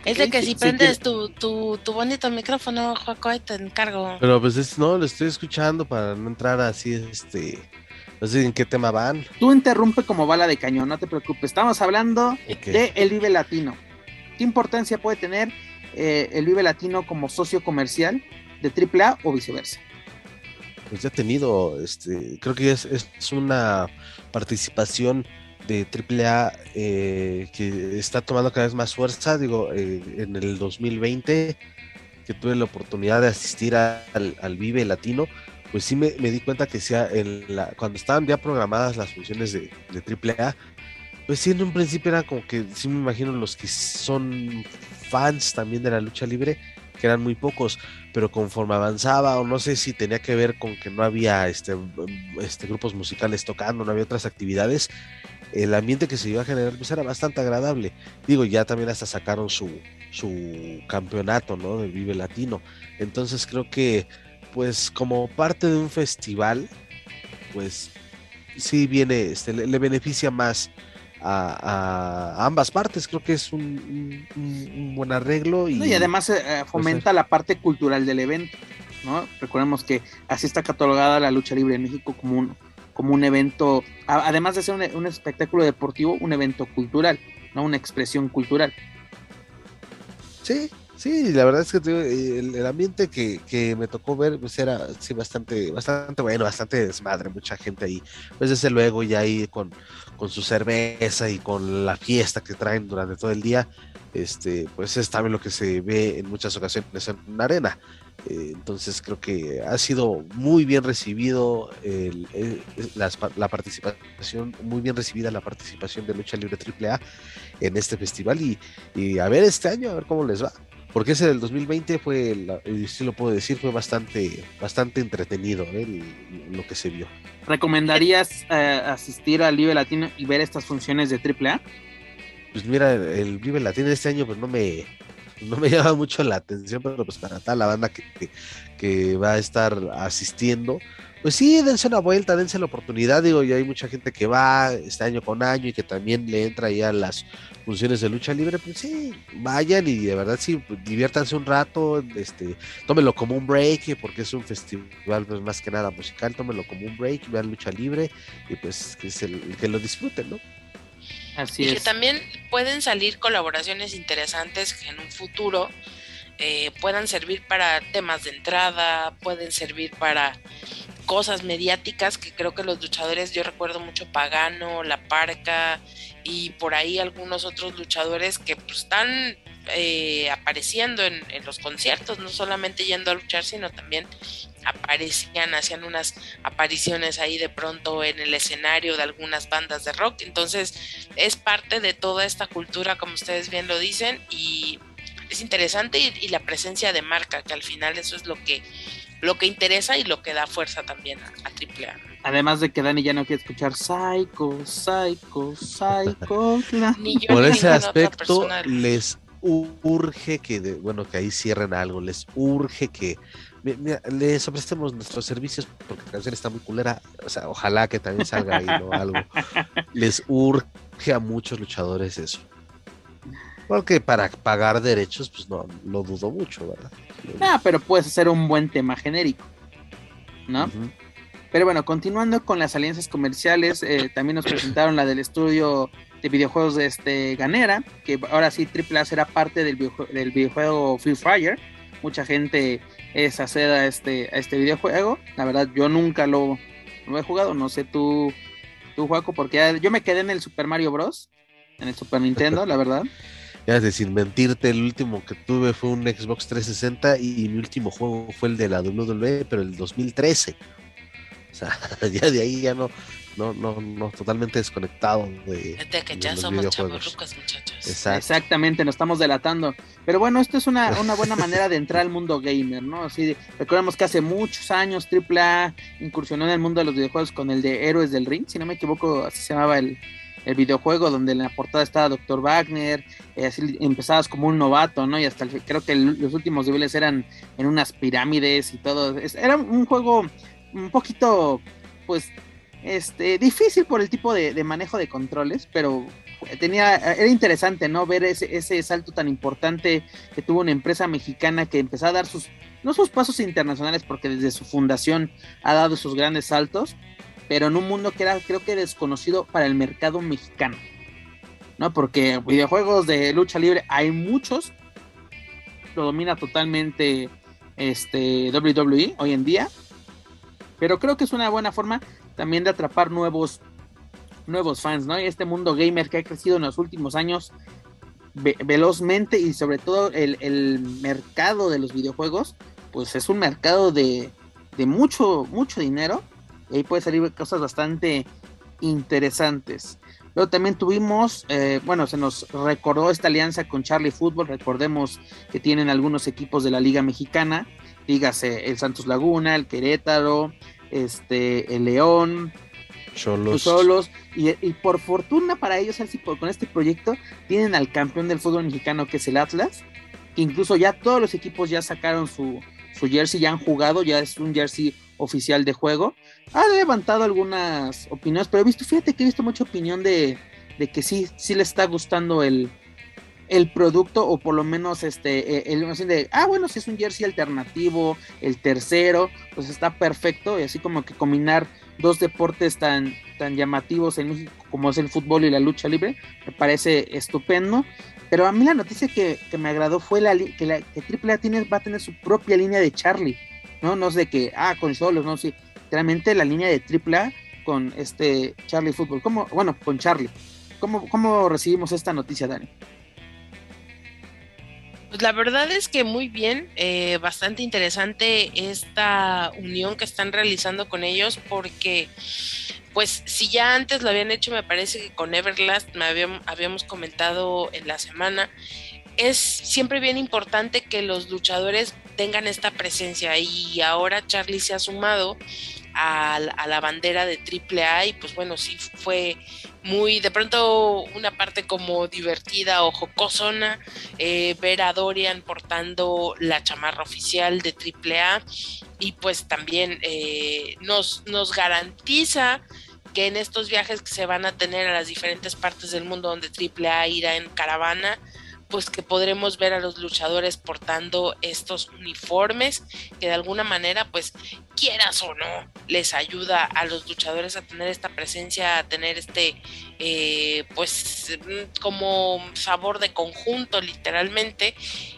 es de que si prendes tu, tu, tu, bonito micrófono, Joaco, te encargo. Pero pues no, lo estoy escuchando para no entrar así, este, no sé en qué tema van. Tú interrumpe como bala de cañón, no te preocupes. Estamos hablando de el Vive Latino. ¿Qué importancia puede tener eh, el Vive Latino como socio comercial de AAA o viceversa? Pues ya ha tenido, este, creo que es, es una participación de AAA eh, que está tomando cada vez más fuerza. Digo, eh, en el 2020 que tuve la oportunidad de asistir al, al Vive Latino, pues sí me, di cuenta que sea la, cuando estaban ya programadas las funciones de, de AAA, pues sí en un principio era como que sí me imagino los que son fans también de la lucha libre, que eran muy pocos, pero conforme avanzaba, o no sé si tenía que ver con que no había este, este grupos musicales tocando, no había otras actividades, el ambiente que se iba a generar pues era bastante agradable. Digo, ya también hasta sacaron su, su campeonato, ¿no? De Vive Latino. Entonces creo que pues como parte de un festival, pues sí viene, este, le, beneficia más a, ambas partes. Creo que es un, buen arreglo. Y, y además eh, eh, fomenta la parte cultural del evento. ¿no? Recordemos que así está catalogada la lucha libre en México como un, como un evento, además de ser un, un espectáculo deportivo, un evento cultural, ¿no? una expresión cultural. Sí, Sí, la verdad es que el, ambiente que, me tocó ver pues era sí, bastante, bastante bueno, bastante desmadre, mucha gente ahí. Pues desde luego ya ahí con, con su cerveza y con la fiesta que traen durante todo el día, este, pues es también lo que se ve en muchas ocasiones en una arena. Eh, entonces creo que ha sido muy bien recibido la, participación, muy bien recibida la participación de Lucha Libre AAA en este festival y, y a ver este año, a ver cómo les va porque ese del 2020 fue, si lo puedo decir, fue bastante, bastante entretenido ¿eh? lo que se vio. ¿Recomendarías eh, asistir al Vive Latino y ver estas funciones de AAA? Pues mira, el Vive Latino este año pues no me, no me llama mucho la atención, pero pues para tal la banda que, que va a estar asistiendo, pues sí, dense una vuelta, dense la oportunidad, digo, y hay mucha gente que va este año con año y que también le entra ya las funciones de lucha libre, pues sí, vayan y de verdad sí, pues, diviértanse un rato, este, tómenlo como un break, porque es un festival pues más que nada musical, tómenlo como un break, vean lucha libre y pues que, que lo disfruten, ¿no? Así y que también pueden salir colaboraciones interesantes en un futuro eh, puedan servir para temas de entrada, pueden servir para cosas mediáticas que creo que los luchadores, yo recuerdo mucho Pagano, La Parca y por ahí algunos otros luchadores que pues, están eh, apareciendo en, los conciertos, no solamente yendo a luchar, sino también aparecían, hacían unas apariciones ahí de pronto en el escenario de algunas bandas de rock. Entonces es parte de toda esta cultura, como ustedes bien lo dicen, y es interesante y, la presencia de marca, que al final eso es lo que, lo que interesa y lo que da fuerza también a, AAA. Además de que Dani ya no quiere escuchar Psycho, Psycho, Psycho. Por ese aspecto les urge que, bueno, que ahí cierren algo, les urge que les ofrecemos nuestros servicios porque la canción está muy culera, o sea, ojalá que también salga ahí, ¿no? Algo. <laughs> Les urge a muchos luchadores eso. Porque para pagar derechos, pues no lo dudo mucho, ¿verdad? Ah, pero puedes hacer un buen tema genérico, ¿no? Pero bueno, continuando con las alianzas comerciales, eh, también nos presentaron la del estudio de videojuegos de este Ganera, que ahora sí AAA será parte del, del videojuego Free Fire. Mucha gente es acceda a este, a este videojuego. La verdad, yo nunca lo, he jugado, no sé tú, tú, Juaco, porque yo me quedé en el Super Mario Bros. En el Super Nintendo, la verdad. <laughs> Ya es decir, mentirte, el último que tuve fue un Xbox 360 y mi último juego fue el de la WWE, pero el 2013. O sea, <laughs> ya de ahí ya no, no, no, no totalmente desconectado de. que ya somos muchachos. Exactamente, nos estamos delatando. Pero bueno, esto es una, <laughs> una buena manera de entrar al mundo gamer, ¿no? Así, recordemos que hace muchos años AAA incursionó en el mundo de los videojuegos con el de Héroes del Ring, si no me equivoco, así se llamaba el, el videojuego donde en la portada estaba Dr. Wagner, eh, así empezabas como un novato, ¿no? Y hasta creo que los últimos niveles eran en unas pirámides y todo. era un juego un poquito, pues, este, difícil por el tipo de, manejo de controles, pero tenía, era interesante, ¿no? Ver ese, ese salto tan importante que tuvo una empresa mexicana que empezó a dar sus, no sus pasos internacionales, porque desde su fundación ha dado sus grandes saltos, pero en un mundo que era creo que desconocido para el mercado mexicano. ¿No? Porque videojuegos de lucha libre hay muchos. Lo domina totalmente este WWE hoy en día. Pero creo que es una buena forma también de atrapar nuevos nuevos fans, ¿no? Y este mundo gamer que ha crecido en los últimos años velozmente y sobre todo el, el, mercado de los videojuegos, pues es un mercado de, de mucho, mucho dinero y ahí puede salir cosas bastante interesantes. Luego también tuvimos, eh, bueno, se nos recordó esta alianza con Charlie Football. Recordemos que tienen algunos equipos de la Liga Mexicana, dígase el Santos Laguna, el Querétaro, este, el León, Cholos. Solos. Y, por fortuna para ellos, así con este proyecto, tienen al campeón del fútbol mexicano que es el Atlas, que incluso ya todos los equipos ya sacaron su, su jersey, ya han jugado, ya es un jersey oficial de juego. Ha levantado algunas opiniones, pero he visto, fíjate que he visto mucha opinión de, de que sí, sí le está gustando el, el producto, o por lo menos este, e, el, de, ah, bueno, si es un jersey alternativo, el tercero, pues está perfecto, y así como que combinar dos deportes tan, tan llamativos en México como es el fútbol y la lucha libre, me parece estupendo. Pero a mí la noticia que, me agradó fue la, que, la, que tiene, va a tener su propia línea de Charlie, ¿no? No sé que, ah, con solos, no sé. realmente la línea de AAA con este Charlie Football. ¿Cómo, bueno, con Charlie. ¿Cómo, cómo recibimos esta noticia, Dani? Pues la verdad es que muy bien, eh, bastante interesante esta unión que están realizando con ellos porque pues si ya antes lo habían hecho, me parece que con Everlast me habíamos, comentado en la semana, es siempre bien importante que los luchadores tengan esta presencia y ahora Charlie se ha sumado a, la bandera de AAA y pues bueno, sí fue muy, de pronto una parte como divertida o jocosona, eh, ver a Dorian portando la chamarra oficial de AAA y pues también eh, nos, nos garantiza que en estos viajes que se van a tener a las diferentes partes del mundo donde AAA irá en caravana, pues que podremos ver a los luchadores portando estos uniformes que de alguna manera pues quieras o no les ayuda a los luchadores a tener esta presencia a tener este eh, pues como sabor de conjunto literalmente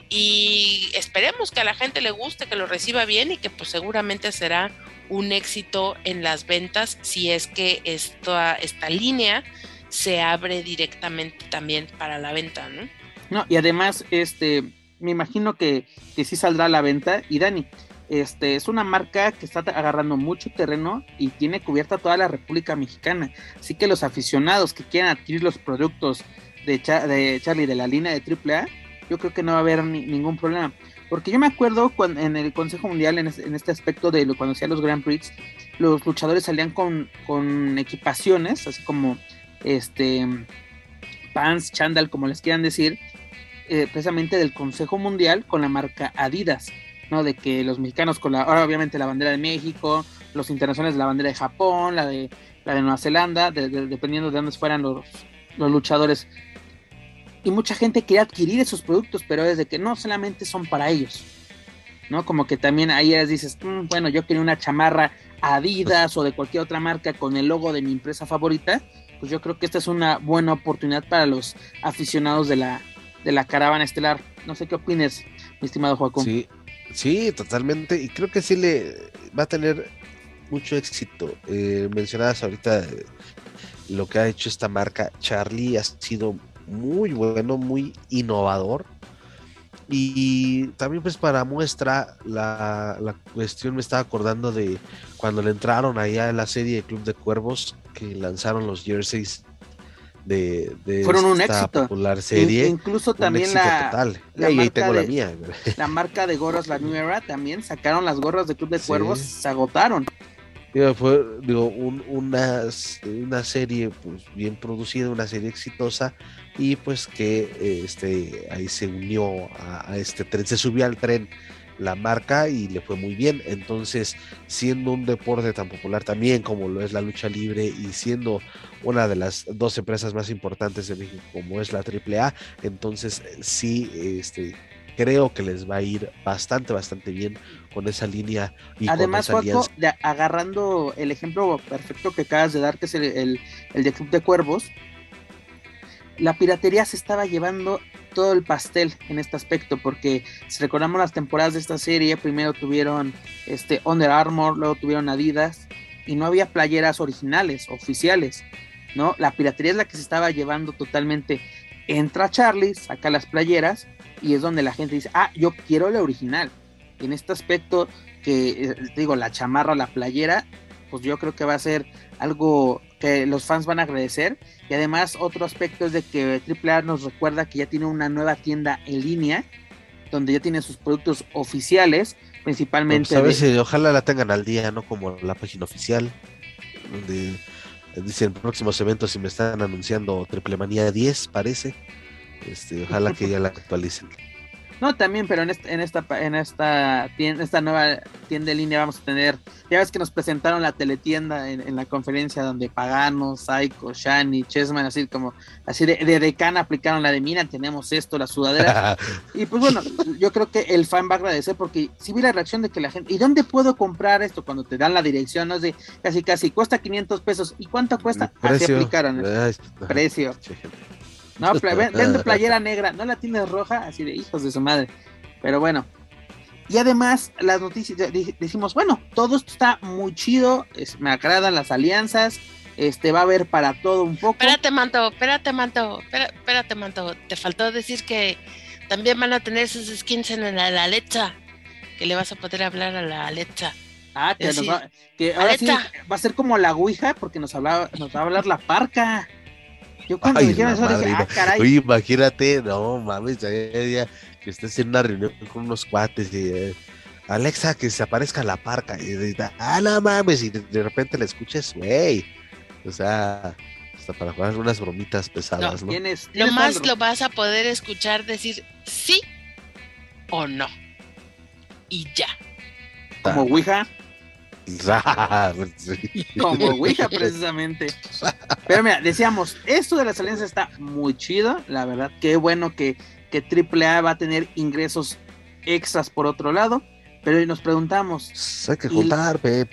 y esperemos que a la gente le guste que lo reciba bien y que pues seguramente será un éxito en las ventas si es que esta, esta línea se abre directamente también para la venta, ¿no? No, y además, este, me imagino que, que sí saldrá a la venta. Y Dani, este, es una marca que está agarrando mucho terreno y tiene cubierta toda la República Mexicana. Así que los aficionados que quieran adquirir los productos de, de Charlie de la línea de AAA, yo creo que no va a haber ningún problema. Porque yo me acuerdo cuando, en el Consejo Mundial, en, este aspecto de lo, cuando hacía los Grand Prix, los luchadores salían con, equipaciones, así como este pants, chandal, como les quieran decir, eh, precisamente del Consejo Mundial con la marca Adidas, ¿no? De que los mexicanos con la, ahora obviamente la bandera de México, los internacionales la bandera de Japón, la de la de Nueva Zelanda, dependiendo de dónde fueran los, los luchadores y mucha gente quiere adquirir esos productos, pero es de que no solamente son para ellos, ¿no? Como que también ahí dices, mm, bueno, yo quería una chamarra Adidas o de cualquier otra marca con el logo de mi empresa favorita, pues yo creo que esta es una buena oportunidad para los aficionados de la, de la caravana estelar. No sé qué opines, mi estimado Joaquín. Sí, sí, totalmente, y creo que sí le va a tener mucho éxito. Eh, mencionabas ahorita lo que ha hecho esta marca Charlie ha sido muy bueno, muy innovador. Y también pues para muestra la, la, cuestión me estaba acordando de cuando le entraron allá en la serie de Club de Cuervos que lanzaron los jerseys de, de fueron un éxito. popular serie. Incluso también la, la, marca de, la mía la marca de gorras la New Era también sacaron las gorras de Club de Cuervos se agotaron. Fue digo, una, una serie pues, bien producida, una serie exitosa y pues que este, ahí se unió a, este tren, se subió al tren la marca y le fue muy bien. Entonces, siendo un deporte tan popular también como lo es la lucha libre y siendo una de las dos empresas más importantes de México como es la AAA, entonces sí, este, creo que les va a ir bastante, bastante bien con esa línea. Y Además, agarrando el ejemplo perfecto que acabas de dar, que es el, de Club de Cuervos, la piratería se estaba llevando todo el pastel en este aspecto, porque si recordamos las temporadas de esta serie, primero tuvieron este Under Armour, luego tuvieron Adidas, y no había playeras originales, oficiales, ¿no? La piratería es la que se estaba llevando totalmente. Entra Charlie, saca las playeras, y es donde la gente dice, ah, yo quiero la original. en este aspecto, que eh, digo, la chamarra, la playera, pues yo creo que va a ser algo que los fans van a agradecer. Y además, otro aspecto es de que AAA nos recuerda que ya tiene una nueva tienda en línea, donde ya tiene sus productos oficiales, principalmente. Pues, ojalá la tengan al día, no como la página oficial, donde dicen próximos eventos y me están anunciando Triple Manía 10, parece. Este, ojalá que ya la actualicen. No, también, pero en esta, en esta, en esta, tienda, esta nueva tienda en línea vamos a tener, ya ves que nos presentaron la teletienda en, la conferencia donde Pagano, Saiko, Shani, Chessman, así como, así de, de decana aplicaron la de mira, tenemos esto, la sudadera. <laughs> y pues bueno, yo creo que el fan va a agradecer porque si vi la reacción de que la gente, ¿y dónde puedo comprar esto? Cuando te dan la dirección, no es de casi casi, cuesta 500 pesos, ¿y cuánto cuesta? Así aplicaron el precio. <laughs> No, vende <laughs> playera negra, no la tienes roja, así de hijos de su madre. Pero bueno. Y además, las noticias, decimos, bueno, todo esto está muy chido, me agradan las alianzas, este va a haber para todo un poco. Espérate, Manto, espérate, Manto, espérate, Manto, te faltó decir que también van a tener sus skins en la, la Alexa, que le vas a poder hablar a la Alexa. Ah, que, va, que ahora sí va a ser como la Ouija, porque nos, hablaba, nos va a hablar la parca. Yo cuando me dijeron eso dije, ah, caray. Oye, imagínate, no mames, ya, ya, que estés en una reunión con unos cuates y eh, Alexa, que se aparezca la parca. Y, ah, no mames, y de, repente la escuches, güey. O sea, hasta para jugar unas bromitas pesadas, ¿no? lo más lo vas a poder escuchar decir sí o no. Y ya. Como Ouija. <laughs> Como Ouija, precisamente. Pero mira, decíamos, esto de las alianzas está muy chido, la verdad. Qué bueno que, que AAA va a tener ingresos extras por otro lado. Pero nos preguntamos. Hay que juntar, para,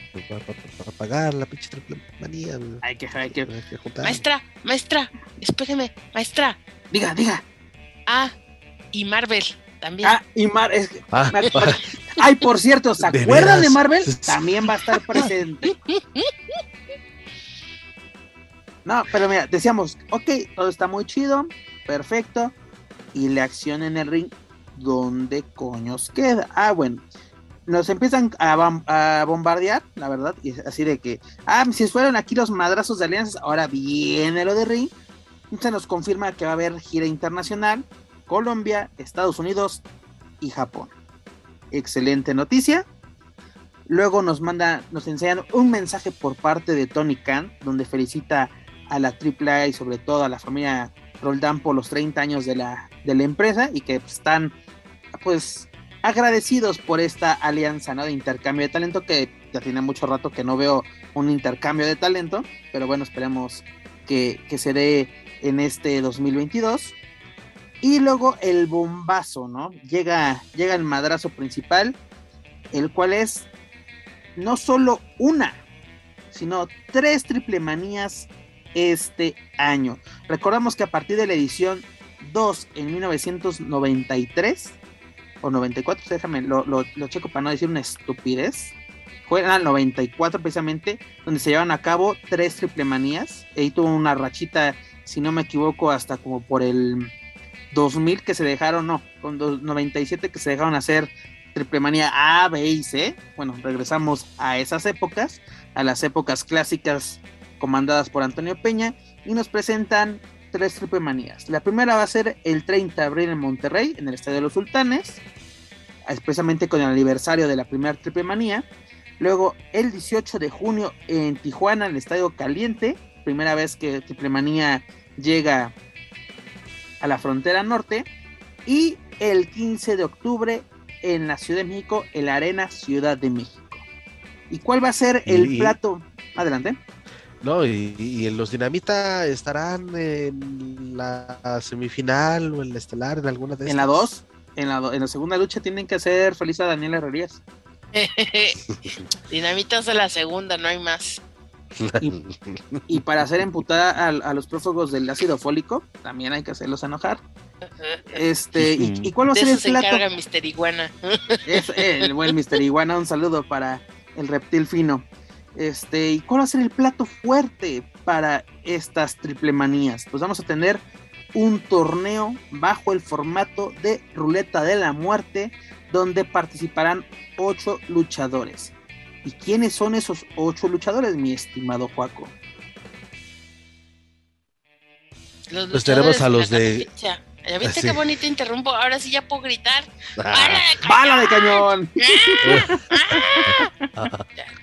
pagar la pinche triple manía. Hay que, hay que, juntar. Maestra, maestra, espéreme, maestra. Diga, diga. Ah, y Marvel también. Ah, y Marvel. Ah. <laughs> Ay, por cierto, ¿se acuerdan <laughs> de Marvel? También va a estar presente. No, pero mira, decíamos, ok, todo está muy chido, perfecto. Y la acción en el ring, ¿dónde coños queda? Ah, bueno, nos empiezan a, bombardear, la verdad, y así de que, ah, si fueron aquí los madrazos de alianzas, ahora viene lo de ring. Se nos confirma que va a haber gira internacional, Colombia, Estados Unidos y Japón. Excelente noticia. Luego nos manda, nos enseñan un mensaje por parte de Tony Khan, donde felicita a la AAA y sobre todo a la familia Roldán por los 30 años de la, de la empresa y que están pues agradecidos por esta alianza ¿no? de intercambio de talento que ya tiene mucho rato que no veo un intercambio de talento, pero bueno, esperemos que, que se dé en este 2022. Y luego el bombazo, ¿no? Llega, llega el madrazo principal, el cual es no solo una, sino tres triple manías este año. Recordamos que a partir de la edición 2 en 1993 o 94, déjame, lo, lo, checo para no decir una estupidez. Fue en el 94 precisamente, donde se llevan a cabo tres triple manías. Ahí tuvo una rachita, si no me equivoco, hasta como por el 2000 que se dejaron, no, con 97 que se dejaron hacer triple manía A, B y C. Bueno, regresamos a esas épocas, a las épocas clásicas comandadas por Antonio Peña, y nos presentan tres triple manías. La primera va a ser el 30 de abril en Monterrey, en el Estadio de los Sultanes, especialmente con el aniversario de la primera triple manía. Luego el 18 de junio en Tijuana, en el Estadio Caliente, primera vez que triple manía llega a la frontera norte. Y el 15 de octubre en la Ciudad de México, en la Arena Ciudad de México. ¿Y cuál va a ser el plato? Adelante. No, y, los Dinamita estarán en la semifinal o en la estelar, en alguna de estas. En la 2, en la, en la segunda lucha tienen que hacer feliz a Daniel Herrerías. <laughs> Dinamita es la segunda, no hay más. Y, para hacer emputada a, los prófugos del ácido fólico, también hay que hacerlos enojar. Este, ¿y, cuál va a ser el plato? Se Mister Iguana. Es, el buen Mister Iguana, un saludo para el reptil fino. Este, ¿y cuál va a ser el plato fuerte para estas triple manías? Pues vamos a tener un torneo bajo el formato de ruleta de la muerte, donde participarán ocho luchadores. ¿Y quiénes son esos ocho luchadores, mi estimado Juaco? Los pues tenemos a los de. ¿Ya viste qué bonito interrumpo? Ahora sí ya puedo gritar. Ah. ¡Bala de cañón! <laughs>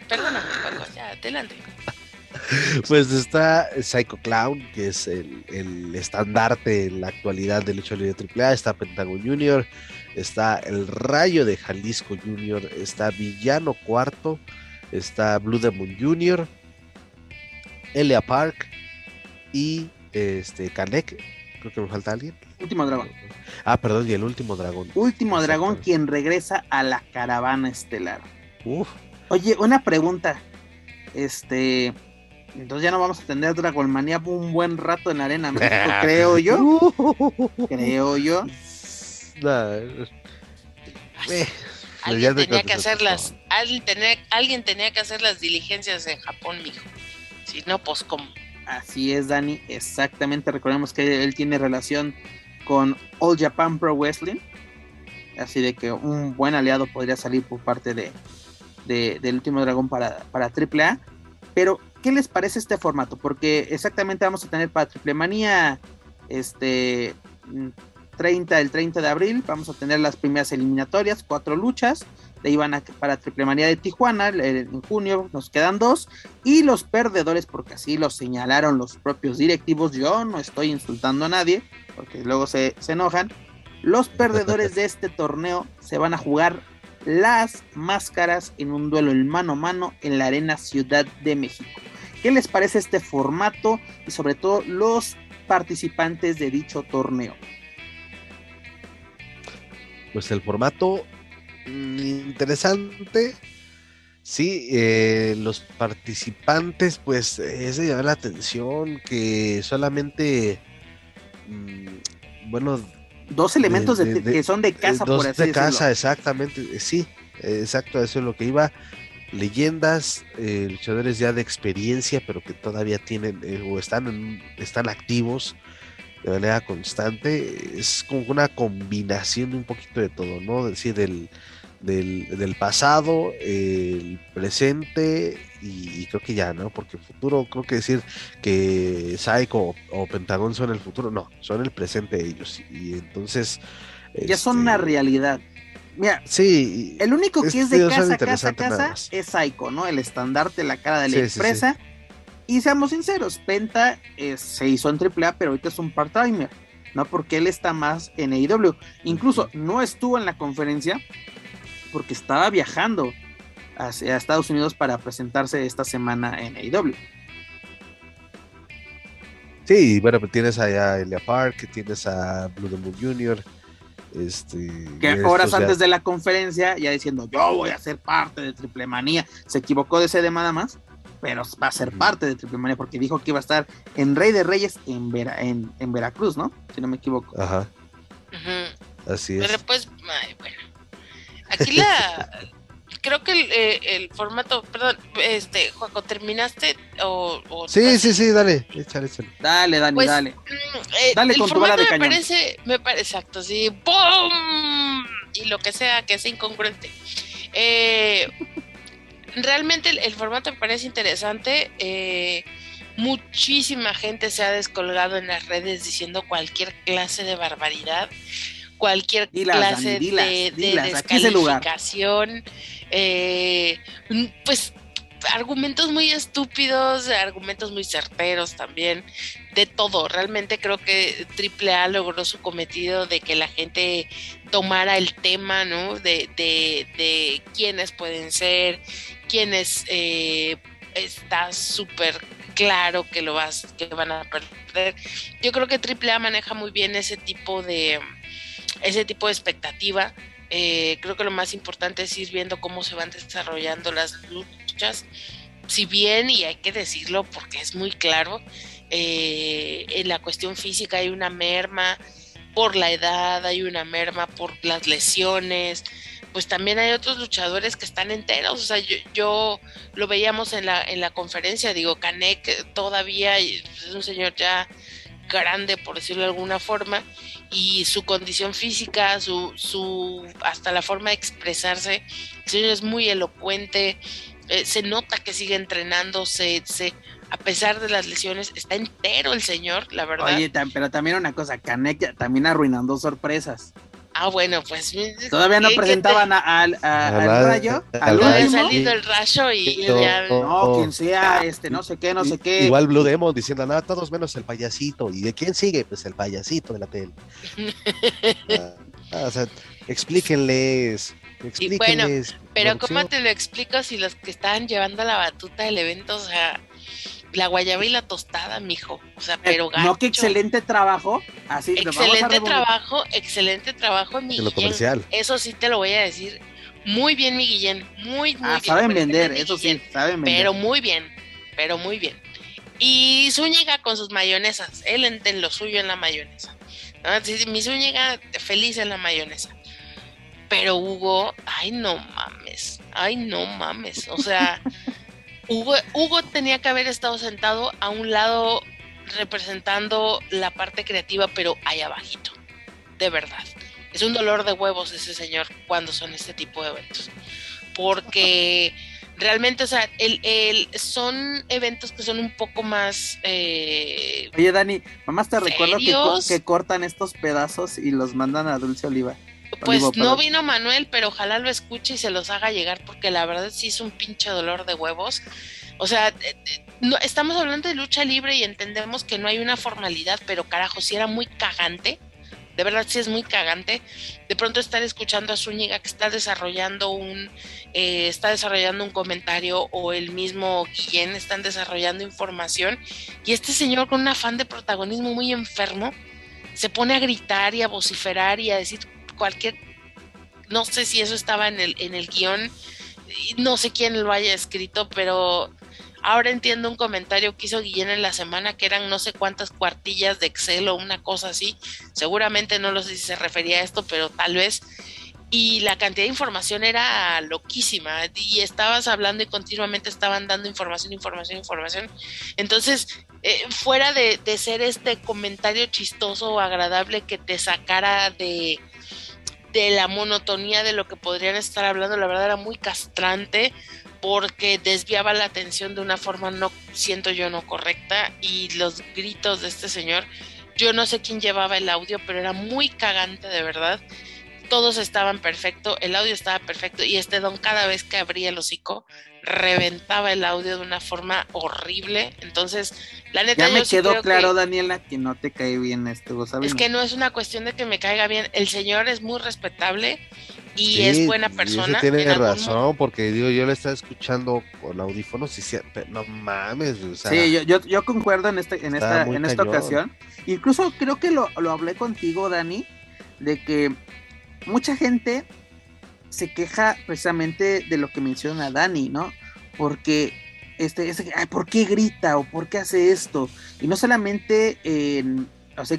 Perdóname, ya, adelante. Pues está Psycho Clown, que es el, estandarte en la actualidad de lucha libre AAA. Está Pentagon Junior, está el Rayo de Jalisco Junior, está Villano Cuarto, está Blue Demon Junior, Elia Park y este Kanek. Creo que me falta alguien. Último dragón. Ah, perdón, y el último dragón. Último dragón quien regresa a la caravana estelar. Uf. Oye, una pregunta. Este. Entonces ya no vamos a tener Dragonmania un buen rato en la Arena México, <laughs> creo yo. creo yo. Eh, Alguien tenía que hacer las, alguien tenía, alguien tenía que hacer las diligencias en Japón, mijo. Si no, pues cómo. Así es, Dani, exactamente. Recordemos que él tiene relación con All Japan Pro Wrestling. Así de que un buen aliado podría salir por parte de, de- del último dragón para, para AAA. Pero, ¿qué les parece este formato? Porque exactamente vamos a tener para Triple Manía este 30, el 30 de abril, vamos a tener las primeras eliminatorias, cuatro luchas. De ahí van a, para Triple Manía de Tijuana, el- en junio nos quedan dos. Y los perdedores, porque así lo señalaron los propios directivos, yo no estoy insultando a nadie, porque luego se, se enojan. Los perdedores <laughs> de este torneo se van a jugar las máscaras en un duelo en mano a mano en la Arena Ciudad de México. ¿Qué les parece este formato y sobre todo los participantes de dicho torneo? Pues el formato interesante. Sí, eh, los participantes, pues es de llamar la atención que solamente, mm, bueno, Dos elementos de- de- de- que son de casa, eh, dos por así de decirlo. casa, exactamente, eh, sí, exacto, eso es lo que iba. Leyendas, eh, luchadores ya de experiencia, pero que todavía tienen eh, o están, en- están activos de manera constante. Es como una combinación de un poquito de todo, ¿no? Es decir, del, del, del pasado, el presente y, y creo que ya, ¿no? Porque futuro, creo que decir que Psycho o, o Pentagón son el futuro, no, son el presente ellos. Y entonces... Ya son una este, realidad. Mira, Sí, el único que Este es de casa, casa, casa es Psycho, ¿no? El estandarte, la cara de la Sí, sí, sí. Y seamos sinceros, Penta eh, se hizo en AAA, pero ahorita es un part-timer, ¿no? Porque él está más en AEW. Incluso no estuvo en la conferencia porque estaba viajando hacia Estados Unidos para presentarse esta semana en AEW. Sí, bueno, pues tienes allá a Elia Park, tienes a Blue Demon Jr., este... Que horas ya- antes de la conferencia, ya diciendo, yo voy a ser parte de Triple Manía. Se equivocó de sede nada más, pero va a ser parte de Triple Manía porque dijo que iba a estar en Rey de Reyes en, Vera- en, en Veracruz, ¿no? Si no me equivoco. Ajá, así es. Pero pues, ay, bueno. Aquí la. <laughs> creo que el, eh, el formato. Perdón, este, Juaco, ¿terminaste? O, o Sí, sí, sí, dale, échale, échale. Dale, Dani, Pues, dale. Mm, eh, Dale el con tu formato bala de me cañón. parece, me parece, exacto, sí, ¡pum! Y lo que sea, que sea incongruente. Eh, realmente el, el formato me parece interesante. eh, muchísima gente se ha descolgado en las redes diciendo cualquier clase de barbaridad, cualquier Dilas, clase Dani, dilas, de, dilas, descalificación. eh, mm, pues argumentos muy estúpidos, argumentos muy certeros también, de todo. Realmente creo que AAA logró su cometido de que la gente tomara el tema, ¿no? De, de, de quiénes pueden ser, quiénes eh, está súper claro que lo vas, que van a perder. Yo creo que AAA maneja muy bien ese tipo de ese tipo de expectativa. Eh, creo que lo más importante es ir viendo cómo se van desarrollando las luchas. Si bien, y hay que decirlo porque es muy claro, eh, en la cuestión física hay una merma por la edad, hay una merma por las lesiones, pues también hay otros luchadores que están enteros. O sea, yo, yo lo veíamos en la, en la conferencia, digo, Canek todavía es un señor ya grande, por decirlo de alguna forma, y su condición física, su, su hasta la forma de expresarse, el señor es muy elocuente, eh, se nota que sigue entrenando, se, se, a pesar de las lesiones, está entero el señor, la verdad. Oye, tam- pero también una cosa, Canek también arruinando sorpresas. ah, bueno, pues Todavía no ¿qué- qué te- presentaban a- al, a- al Al- rayo, al No había salido el rayo y No, ya. No, quien sea, este, no sé qué, no sé qué. Igual Blue Demon diciendo, nada, todos menos el payasito. ¿Y de quién sigue? Pues el payasito de la tele. <laughs> Ah, o sea, explíquenles. explíquenles Pero producción. ¿cómo te lo explico si los que estaban llevando la batuta del evento, o sea, la guayaba y la tostada, mijo? O sea, pero gacho. Eh, no, que excelente trabajo. Así, lo vamos a Excelente trabajo, excelente trabajo, mi En lo Guillén. comercial. Eso sí te lo voy a decir. Muy bien, mi Guillén. Muy, muy Ah, bien. saben vender, eso sí, saben vender. Pero muy bien, pero muy bien. Y Zúñiga con sus mayonesas, él en, lo suyo en la mayonesa. Mi Zúñiga feliz en la mayonesa. Pero Hugo, ay no mames, ay no mames. O sea, <laughs> Hugo, Hugo tenía que haber estado sentado a un lado representando la parte creativa, pero ahí abajito, de verdad. Es un dolor de huevos ese señor cuando son este tipo de eventos. Porque realmente, o sea, el, el, son eventos que son un poco más... Eh, Oye, Dani, mamá te recuerdo que, que, cortan estos pedazos y los mandan a Dulce Oliva. Pues no vino Manuel, pero ojalá lo escuche y se los haga llegar porque la verdad sí es un pinche dolor de huevos. O sea, eh, eh, no, estamos hablando de lucha libre y entendemos que no hay una formalidad, pero carajo, si era muy cagante de verdad sí es muy cagante. De pronto estar escuchando a Zúñiga que está desarrollando un, eh, está desarrollando un comentario o el mismo Guillén están desarrollando información y este señor con un afán de protagonismo muy enfermo se pone a gritar y a vociferar y a decir cualquier, no sé si eso estaba en el, en el guion, no sé quién lo haya escrito, pero Ahora entiendo un comentario que hizo Guillén en la semana que eran no sé cuántas cuartillas de Excel o una cosa así. Seguramente no lo sé si se refería a esto, pero tal vez. Y la cantidad de información era loquísima. Y estabas hablando y continuamente estaban dando información, información, información. Entonces, eh, fuera de, de ser este comentario chistoso o agradable que te sacara de, de la monotonía de lo que podrían estar hablando, la verdad era muy castrante porque desviaba la atención de una forma no siento yo no correcta y los gritos de este señor, yo no sé quién llevaba el audio, pero era muy cagante de verdad. Todos estaban perfecto, el audio estaba perfecto y este don cada vez que abría el hocico reventaba el audio de una forma horrible. Entonces, la neta ya me quedó claro, Daniela, que no te cae bien esto, Es que no es una cuestión de que me caiga bien. El señor es muy respetable y es buena persona. tiene razón, porque digo, yo le estaba escuchando con audífonos y no mames. sí, yo, yo, concuerdo en, este, en, esta, en esta ocasión. Incluso creo que lo, lo hablé contigo, Dani, de que mucha gente se queja precisamente de lo que menciona Dani, ¿no? Porque este, ¿por qué grita o por qué hace esto? Y no solamente en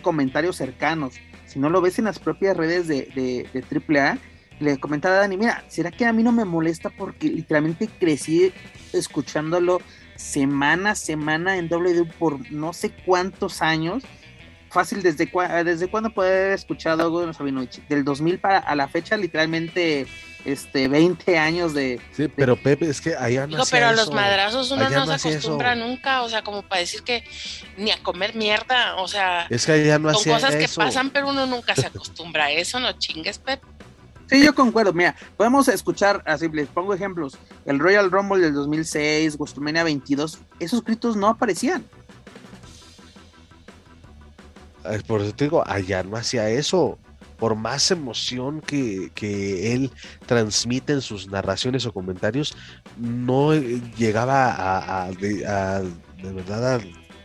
comentarios cercanos, sino lo ves en las propias redes de, de, de AAA le comentaba a Dani, mira, ¿será que a mí no me molesta porque literalmente crecí escuchándolo semana a semana en W por no sé cuántos años? Fácil, ¿desde, desde cuándo puede haber escuchado algo de Sabinovich? Del 2000 para a la fecha, literalmente este 20 años de... Sí, pero Pepe, es que allá no Digo, pero a los madrazos uno no, se acostumbra nunca, o sea, como para decir que ni a comer mierda, o sea... Es que allá no Son cosas que pasan, pero uno nunca se acostumbra a eso, no chingues, Pepe. Sí, yo concuerdo. Mira, podemos escuchar, así les pongo ejemplos. El Royal Rumble del 2006, WrestleMania 22, esos gritos no aparecían. Por eso te digo, allá no hacía eso. Por más emoción que, él transmite en sus narraciones o comentarios, no llegaba a, de, verdad a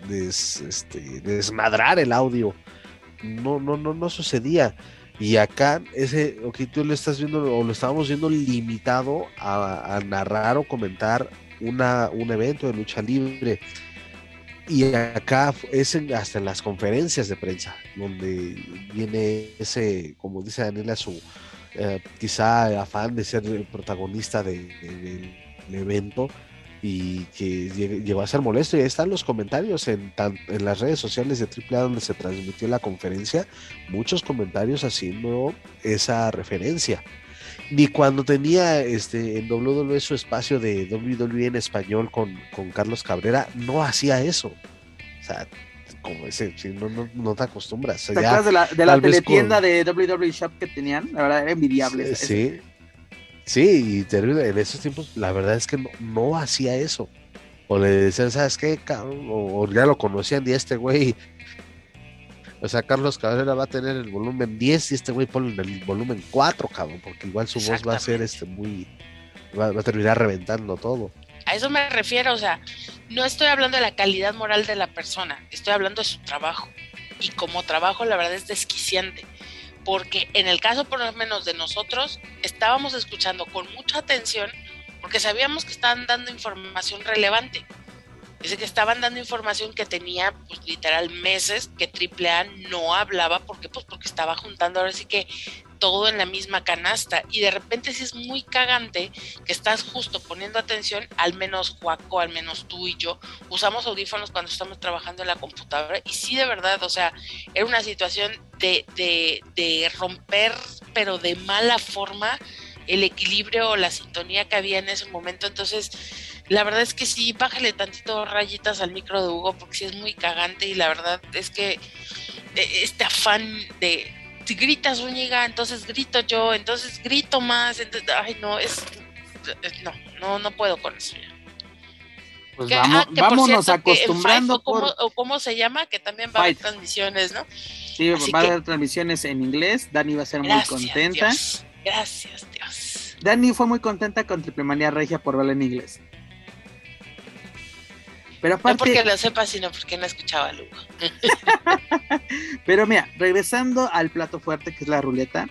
este, desmadrar el audio. No, no, no, no sucedía. Y acá, ese, ok, tú lo estás viendo o lo estábamos viendo limitado a, narrar o comentar una, un evento de lucha libre. Y acá es hasta en las conferencias de prensa, donde viene ese, como dice Daniela, su eh, quizá afán de ser el protagonista del evento y que llegó a ser molesto. Y ahí están los comentarios en, en las redes sociales de AAA donde se transmitió la conferencia, muchos comentarios haciendo esa referencia. Ni cuando tenía este, en WWE su espacio de WWE en español con, con Carlos Cabrera, no hacía eso. O sea, como ese, no, no, no, te acostumbras. ¿Te acuerdas de la, de la teletienda de WWE Shop que tenían? La verdad era envidiable. Sí, Sí, y en esos tiempos la verdad es que no, hacía eso. O le decían, ¿sabes qué? O, ya lo conocían y este güey. O sea, Carlos Cabrera va a tener el volumen 10 y este güey pone el volumen 4, cabrón, porque igual su voz va a ser este muy. Va, va, a terminar reventando todo. A eso me refiero, o sea, no estoy hablando de la calidad moral de la persona, estoy hablando de su trabajo. Y como trabajo, la verdad es desquiciante porque en el caso por lo menos de nosotros, estábamos escuchando con mucha atención porque sabíamos que estaban dando información relevante. Dice que estaban dando información que tenía, pues literal meses, que AAA no hablaba, porque Pues porque estaba juntando ahora sí que todo en la misma canasta. Y de repente sí es muy cagante que estás justo poniendo atención, al menos Juaco, al menos tú y yo, usamos audífonos cuando estamos trabajando en la computadora. Y sí, de verdad, o sea, era una situación de, de, de romper, pero de mala forma, el equilibrio o la sintonía que había en ese momento. Entonces, la verdad es que sí, bájale tantito rayitas al micro de Hugo porque sí es muy cagante y la verdad es que e, este afán de si gritas Zúñiga, entonces grito yo, entonces grito más, entonces, ay no, es no, no, no puedo con eso Pues vamos, ah, vámonos acostumbrando. o, cómo, se llama, que también va a haber transmisiones, ¿no? Sí, va a haber transmisiones en inglés. Dani va a ser muy contenta. Gracias. Dani fue muy contenta con Triple Manía Regia por verla en inglés. Pero aparte... No porque lo sepa, sino porque no escuchaba Lugo. <laughs> Pero mira, regresando al plato fuerte que es la ruleta,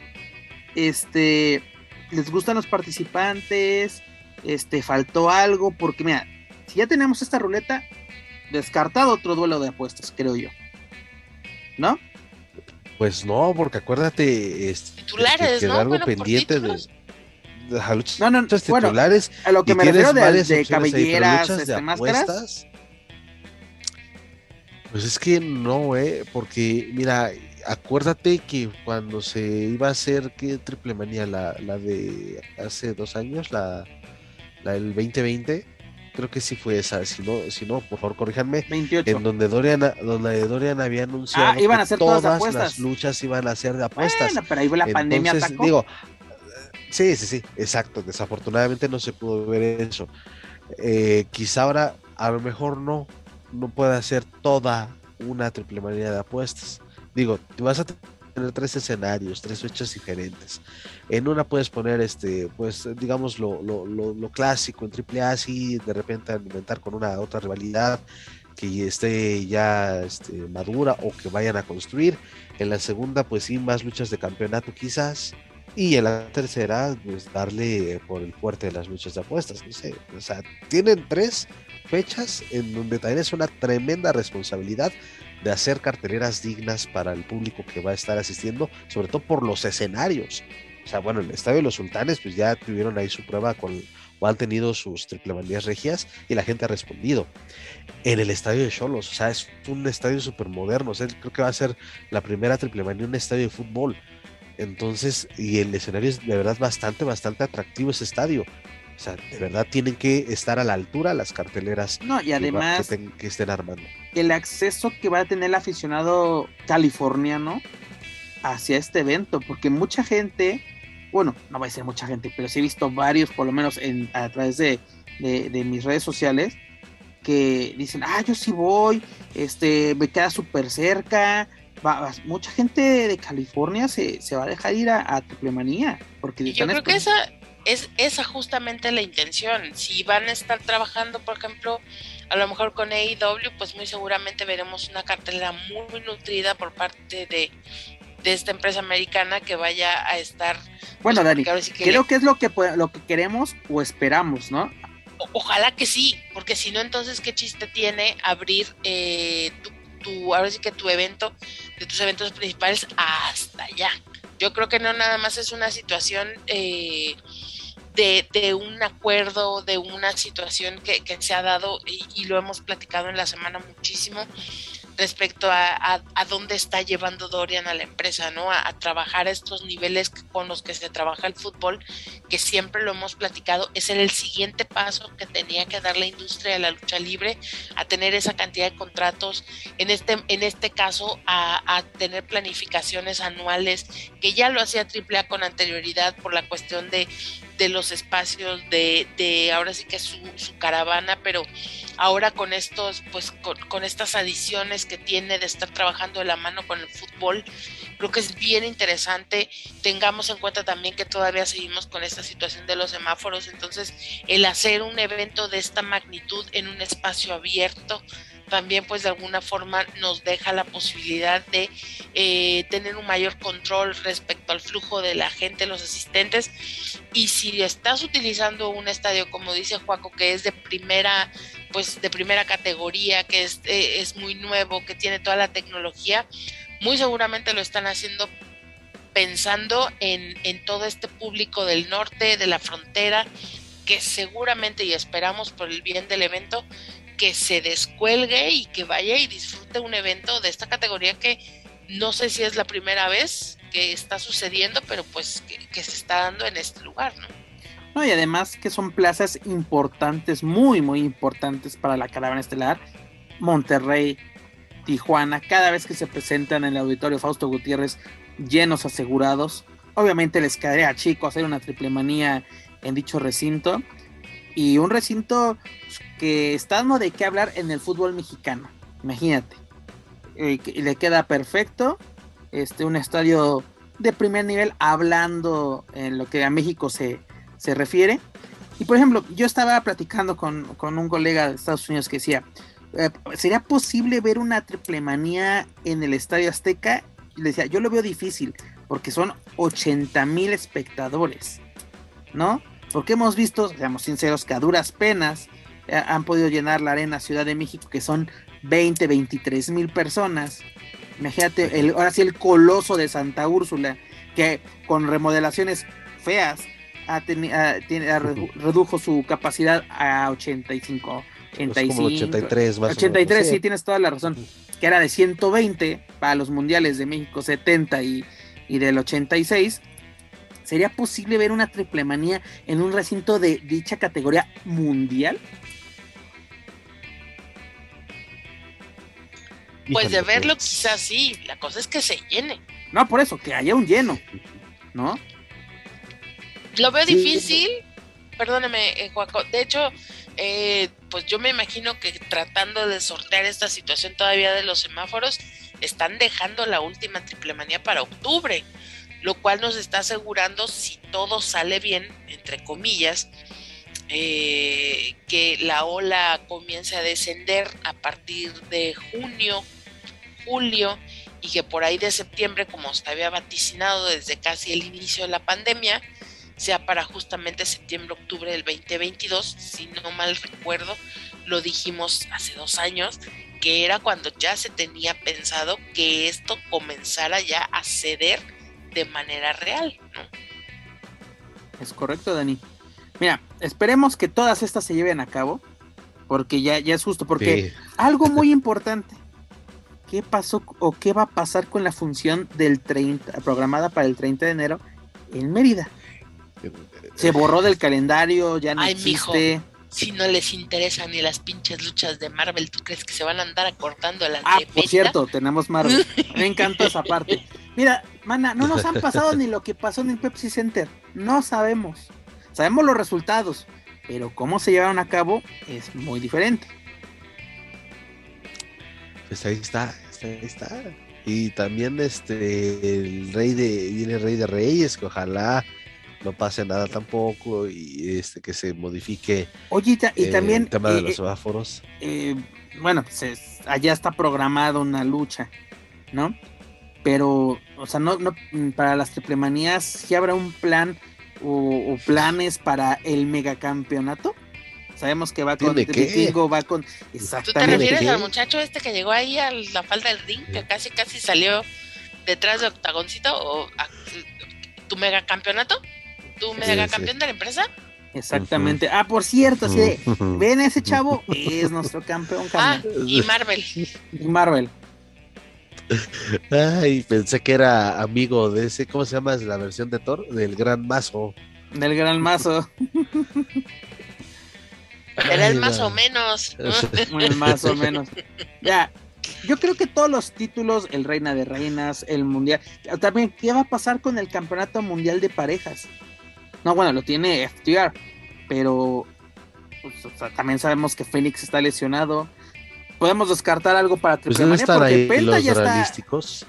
este, les gustan los participantes, este, faltó algo, porque mira, si ya tenemos esta ruleta, descartado otro duelo de apuestas, creo yo. ¿No? Pues no, porque acuérdate, este, titulares, ¿no? algo pendiente de, no, no, titulares a lo que me refiero de, de cabelleras, este, máscaras. Pues es que no, eh, porque mira, acuérdate que cuando se iba a hacer ¿qué triple manía? La, la de hace dos años, la, la del 2020, creo que sí fue esa, si no, si no, por favor corríjanme, 28. en donde Dorian, donde Dorian había anunciado ah, iban a hacer que todas, todas las luchas iban a ser de apuestas. Bueno, pero ahí la pandemia atacó. Digo, sí, sí, sí, exacto, desafortunadamente no se pudo ver eso. Eh, quizá ahora a lo mejor no, no puede hacer toda una triple manía de apuestas. Digo, vas a tener tres escenarios, tres fechas diferentes. En una puedes poner este, pues, digamos, lo, lo, lo, clásico en triple A, así de repente alimentar con una otra rivalidad que esté ya este, madura o que vayan a construir. En la segunda, pues sí, más luchas de campeonato quizás. Y en la tercera, pues darle por el fuerte de las luchas de apuestas. No sé, o sea, tienen tres fechas en donde también es una tremenda responsabilidad de hacer carteleras dignas para el público que va a estar asistiendo, sobre todo por los escenarios. O sea, bueno, el Estadio de los Sultanes, pues ya tuvieron ahí su prueba con, o han tenido sus triple regias y la gente ha respondido. En el Estadio de Cholos, o sea, es un estadio súper moderno, o sea, creo que va a ser la primera triple manía, un estadio de fútbol. Entonces, y el escenario es de verdad bastante, bastante atractivo ese estadio. O sea, de verdad tienen que estar a la altura las carteleras no, y además, que, estén armando. El acceso que va a tener el aficionado californiano hacia este evento, porque mucha gente, bueno, no va a ser mucha gente, pero sí he visto varios, por lo menos en, a través de, mis redes sociales, que dicen, ah, yo sí voy, este, me queda súper cerca. Mucha gente de California se, se, va a dejar ir a, a Triplemanía. Porque yo creo que esa, es esa justamente la intención. Si van a estar trabajando, por ejemplo, a lo mejor con AEW, pues muy seguramente veremos una cartelera muy nutrida por parte de, esta empresa americana que vaya a estar. Pues, bueno, Dani, creo que es lo que, lo que queremos o esperamos, ¿no? ojalá que sí, porque si no, entonces, ¿qué chiste tiene abrir eh, tu, tu, ahora sí que tu evento, de tus eventos principales hasta allá? Yo creo que no nada más es una situación eh, de, un acuerdo, de una situación que, se ha dado y, lo hemos platicado en la semana muchísimo respecto a, a, dónde está llevando Dorian a la empresa, ¿no? A, trabajar estos niveles con los que se trabaja el fútbol, que siempre lo hemos platicado, es el siguiente paso que tenía que dar la industria de la lucha libre, a tener esa cantidad de contratos, en este, en este caso a, tener planificaciones anuales, que ya lo hacía AAA con anterioridad por la cuestión de, de los espacios, de, de ahora sí que su, su caravana, pero ahora con estos, pues con, estas adiciones que tiene de estar trabajando de la mano con el fútbol, creo que es bien interesante. Tengamos en cuenta también que todavía seguimos con esta situación de los semáforos, entonces el hacer un evento de esta magnitud en un espacio abierto, también pues de alguna forma nos deja la posibilidad de eh, tener un mayor control respecto al flujo de la gente, los asistentes. Y si estás utilizando un estadio, como dice Juaco, que es de primera pues de primera categoría, que es, eh, es muy nuevo, que tiene toda la tecnología, muy seguramente lo están haciendo pensando en, en todo este público del norte, de la frontera, que seguramente y esperamos por el bien del evento, que se descuelgue y que vaya y disfrute un evento de esta categoría que no sé si es la primera vez que está sucediendo, pero pues que, se está dando en este lugar, ¿no? No, y además que son plazas importantes, muy, muy importantes para la caravana estelar. Monterrey, Tijuana, cada vez que se presentan en el auditorio Fausto Gutiérrez, llenos asegurados. Obviamente les quedaría chico hacer una triple manía en dicho recinto. Y un recinto que está de qué hablar en el fútbol mexicano. Imagínate. Eh, le queda perfecto. Este, un estadio de primer nivel hablando en lo que a México se, se refiere. Y por ejemplo, yo estaba platicando con, un colega de Estados Unidos que decía, eh, ¿sería posible ver una triple manía en el Estadio Azteca? Y le decía, yo lo veo difícil, porque son 80 mil espectadores, ¿no? Porque hemos visto, seamos sinceros, que a duras penas han podido llenar la arena Ciudad de México, que son 20, 23 mil personas. Imagínate, el, ahora sí el coloso de Santa Úrsula, que con remodelaciones feas ha redujo su capacidad a 85. 85 83, más 83, sí, tienes toda la razón. Que era de 120 para los mundiales de México 70 y, y del 86 ¿Sería posible ver una triple manía en un recinto de dicha categoría mundial? Pues de verlo pues. quizás sí, la cosa es que se llene. No, por eso, que haya un lleno, ¿no? Lo veo difícil, perdóname, eh, Juaco. De hecho, eh, pues yo me imagino que tratando de sortear esta situación todavía de los semáforos, están dejando la última triple manía para octubre lo cual nos está asegurando, si todo sale bien, entre comillas, eh, que la ola comience a descender a partir de junio, julio, y que por ahí de septiembre, como se había vaticinado desde casi el inicio de la pandemia, sea para justamente septiembre-octubre del 2022, si no mal recuerdo, lo dijimos hace dos años, que era cuando ya se tenía pensado que esto comenzara ya a ceder de manera real, ¿no? Es correcto, Dani. Mira, esperemos que todas estas se lleven a cabo, porque ya, ya es justo, porque algo muy importante, ¿qué pasó o qué va a pasar con la función del 30, programada para el 30 de enero en Mérida? Se borró del calendario, ya no existe. si no les interesan ni las pinches luchas de Marvel, ¿tú crees que se van a andar acortando la Ah, por cierto, tenemos Marvel. Me encanta esa parte. Mira, mana, no nos han pasado ni lo que pasó en el Pepsi Center. No sabemos. Sabemos los resultados, pero cómo se llevaron a cabo es muy diferente. Pues ahí está, ahí está. Y también este el rey de viene el rey de reyes, que ojalá no pase nada tampoco y este que se modifique Oye, y eh, también el tema de eh, los semáforos. Eh, bueno, pues allá está programada una lucha, ¿no? pero, o sea, no, no para las triplemanías, ¿sí habrá un plan o, planes para el megacampeonato? Sabemos que va con Vikingo, va con. Exactamente. ¿Tú te refieres al muchacho este que llegó ahí a la falda del ring, que casi casi salió detrás de Octagoncito? ¿O tu megacampeonato? ¿Tu megacampeón de la empresa? Exactamente. Ah, por cierto, así de, <laughs> ven ese chavo, es nuestro campeón. Ah, y Marvel. Y Marvel. Ay, pensé que era amigo de ese, ¿cómo se llama? la versión de Thor? Del Gran Mazo. Del Gran Mazo. <laughs> Era el más o menos. <laughs> El más o menos. Ya, yo creo que todos los títulos, el Reina de Reinas, el Mundial, también, ¿qué va a pasar con el Campeonato Mundial de Parejas? No, bueno, lo tiene FTR, pero pues, también sabemos que Fénix está lesionado podemos descartar algo para Triple pues porque ahí Penta los ya realísticos?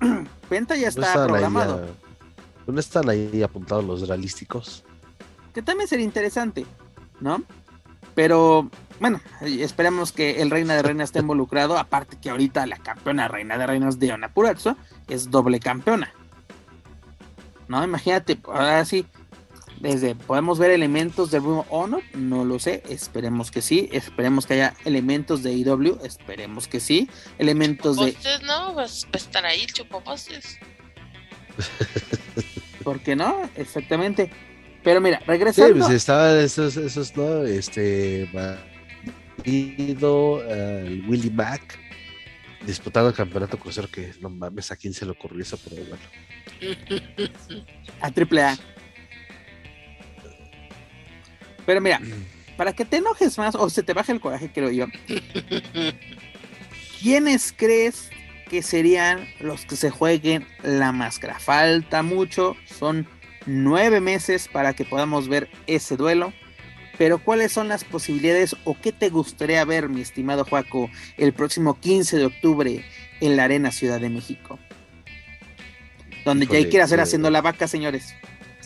está. <clears throat> Penta ya está programado. ¿Dónde están ahí apuntados los realísticos? Que también sería interesante, ¿no? Pero bueno, esperemos que el Reina de Reinas esté <laughs> involucrado. Aparte que ahorita la campeona Reina de Reinas de Ona es doble campeona. ¿No? Imagínate, ahora sí, Desde, ¿podemos ver elementos de Room Honor? No lo sé, esperemos que sí. Esperemos que haya elementos de IW, esperemos que sí. Elementos de. no, vas a estar ahí, chupopostes. ¿Por qué no? Exactamente. Pero mira, regresando. Sí, pues estaban esos, esos, ¿no? Este. Marido, el Willy Mac disputando el campeonato crucero que no mames, a quién se le ocurrió eso, pero bueno. <laughs> A triple A. Pero mira, <clears throat> para que te enojes más o se te baje el coraje, creo yo. ¿Quiénes crees que serían los que se jueguen la máscara? Falta mucho, son nueve meses para que podamos ver ese duelo. Pero ¿cuáles son las posibilidades o qué te gustaría ver, mi estimado Juaco, el próximo 15 de octubre en la Arena Ciudad de México? Donde ya hay que ir hacer haciendo la vaca, señores.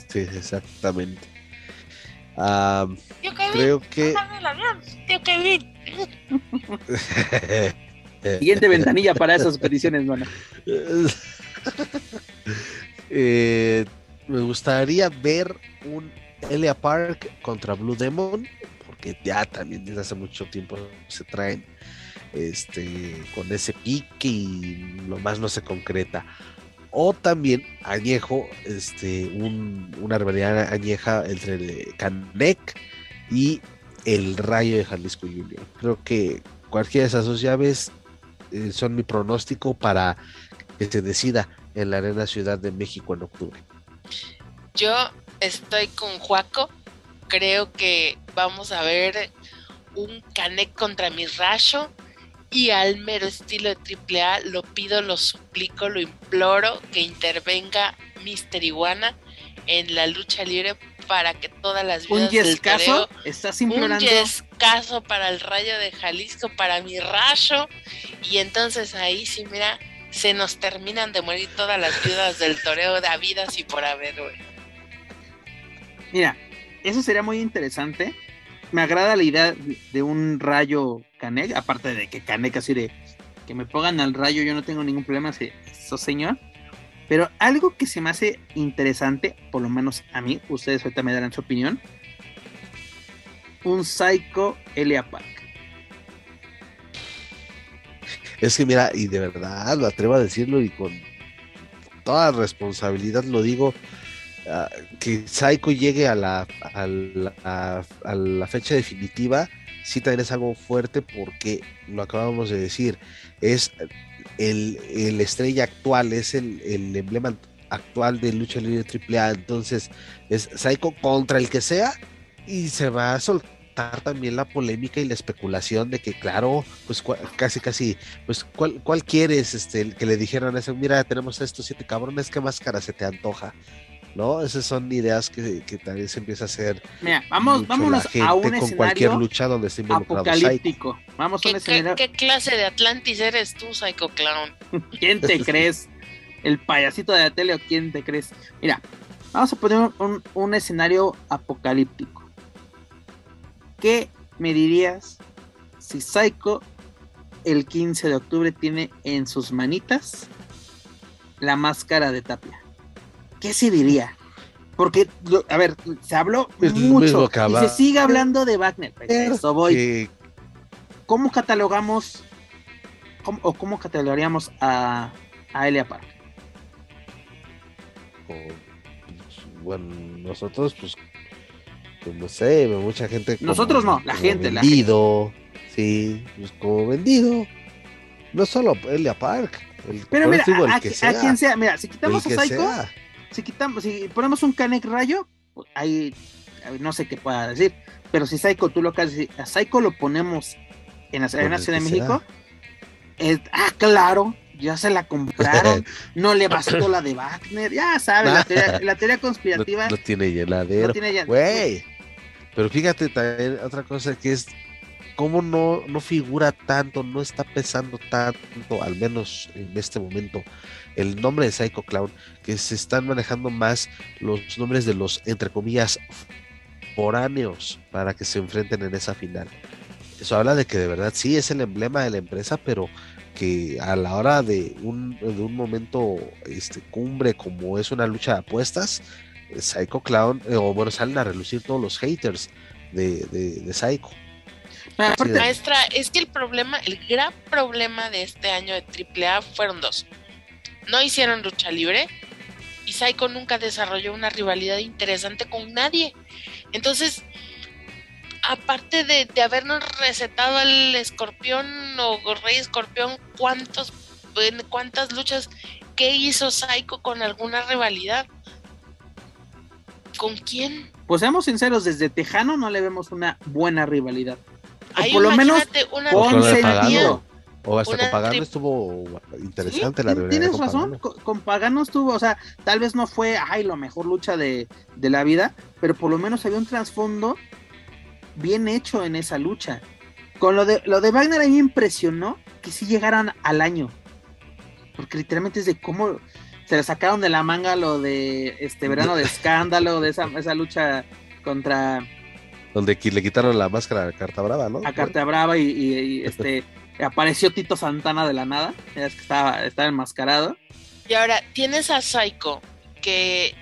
Sí, exactamente. creo que... <laughs> Siguiente ventanilla para esas peticiones, mano. <laughs> Eh, me gustaría ver un Elia Park contra Blue Demon, porque ya también desde hace mucho tiempo se traen este, con ese pique y lo más no se concreta. O también añejo, este, una rivalidad añeja entre Canek y el Rayo de Jalisco Junior. Creo que cualquiera de esas dos llaves eh, son mi pronóstico para que se decida en la Arena Ciudad de México en octubre. Yo estoy con Juaco. Creo que vamos a ver un Canek contra mi rayo y al mero estilo de AAA lo pido, lo suplico, lo imploro que intervenga Mister Iguana en la lucha libre para que todas las vidas un toreo, estás implorando un caso para el Rayo de Jalisco, para mi rayo y entonces ahí sí mira se nos terminan de morir todas las viudas del toreo de vidas y por haber, güey. Mira, eso sería muy interesante. Me agrada la idea de un rayo Canek, aparte de que Canek así de que me pongan al rayo, yo no tengo ningún problema, eso señor. Pero algo que se me hace interesante, por lo menos a mí, ustedes ahorita me darán su opinión. Un Psycho Elia Park. Es que mira, y de verdad lo atrevo a decirlo y con toda responsabilidad lo digo, Ah, que Psycho llegue a la, a fecha definitiva, sí también es algo fuerte porque lo acabamos de decir, es el, estrella actual, es el, emblema actual de lucha libre AAA, entonces es Psycho contra el que sea y se va a soltar también la polémica y la especulación de que claro, pues casi casi, pues cuál, cuál quieres este que le dijeran eso, mira, tenemos estos siete cabrones, ¿qué máscara se te antoja? ¿No? Esas son ideas que, también se empieza a hacer. Mira, vamos, vámonos a un con cualquier lucha donde esté apocalíptico. Vamos a un escenario... ¿Qué, clase de Atlantis eres tú, Psycho Clown? <laughs> ¿Quién te <laughs> crees? ¿El payasito de la tele o quién te crees? Mira, vamos a poner un, un escenario apocalíptico. ¿Qué me dirías si Psycho el 15 de octubre tiene en sus manitas la máscara de Tapia? ¿Qué se diría? Porque, a ver, se habló mucho y se sigue hablando de Wagner. Eso voy. ¿Cómo catalogamos o cómo catalogaríamos a, a Elia Park? bueno, nosotros, pues, pues, no sé, mucha gente. Nosotros no, la gente. Vendido, sí, pues como vendido. No solo Elia Park. Pero mira, a, quien sea, mira, si quitamos a Psycho si quitamos, si ponemos un Canek Rayo, ahí no sé qué pueda decir, pero si Psycho tú lo que a Psycho lo ponemos en la, Ciudad de México, ah, claro, ya se la compraron, <laughs> no le bastó la de Wagner, ya sabes, la teoría, <laughs> conspirativa. No, tiene llenadero, güey. Pero fíjate también otra cosa que es cómo no, no figura tanto, no está pesando tanto, al menos en este momento, el nombre de Psycho Clown, que se están manejando más los nombres de los, entre comillas, foráneos para que se enfrenten en esa final. Eso habla de que de verdad sí es el emblema de la empresa, pero que a la hora de un, de un momento este, cumbre como es una lucha de apuestas, Psycho Clown, eh, o bueno, salen a relucir todos los haters de, de, de Psycho. Ah, Sí, Maestra, es que el problema, el gran problema de este año de AAA fueron dos. No hicieron lucha libre y Psycho nunca desarrolló una rivalidad interesante con nadie. Entonces, aparte de, de habernos recetado al escorpión o rey escorpión, ¿cuántos, en ¿cuántas luchas que hizo Psycho con alguna rivalidad? ¿Con quién? pues seamos sinceros, desde Tejano no le vemos una buena rivalidad. O Ahí por lo menos una con sentido. O hasta con Pagano tri- estuvo interesante Sí, la rivalidad Tienes con razón, Pagano. con, con Pagano estuvo, o sea, tal vez no fue, ay, la mejor lucha de, de la vida, pero por lo menos había un trasfondo bien hecho en esa lucha. Con lo de, lo de Wagner a mí me impresionó que sí llegaran al año. Porque literalmente es de cómo se le sacaron de la manga lo de este verano de <laughs> escándalo, de esa, esa lucha contra Donde le quitaron la máscara a Carta Brava, ¿no? a Carta Brava y, y- y, este <laughs> apareció Tito Santana de la nada, es que estaba, estaba enmascarado. Y ahora tienes a Psycho, que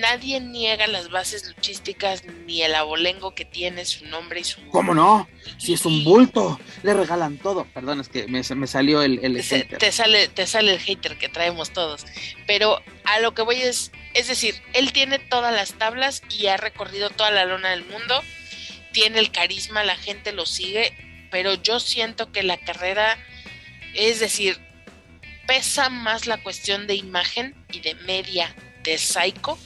nadie niega las bases luchísticas ni el abolengo que tiene su nombre y su. ¿Cómo no? Si es un bulto, le regalan todo. Perdón, es que me, me salió el, el se- hater. te sale, te sale el hater que traemos todos. Pero a lo que voy es, es decir, él tiene todas las tablas y ha recorrido toda la lona del mundo, tiene el carisma, la gente lo sigue, pero yo siento que la carrera, es decir, pesa más la cuestión de imagen y de media de Psycho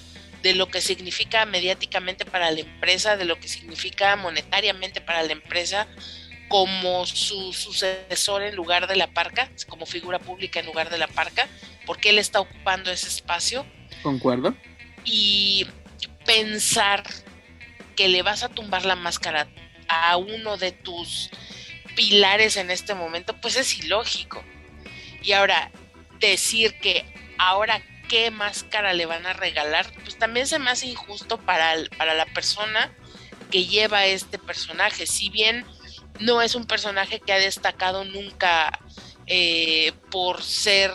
de lo que significa mediáticamente para la empresa, de lo que significa monetariamente para la empresa, como su sucesor en lugar de la parca, como figura pública en lugar de la parca, porque él está ocupando ese espacio Concuerdo. y pensar que le vas a tumbar la máscara a uno de tus pilares en este momento, pues es ilógico. Y ahora, decir que ahora qué máscara le van a regalar, pues también se me hace injusto para, para la persona que lleva este personaje. Si bien no es un personaje que ha destacado nunca eh, por ser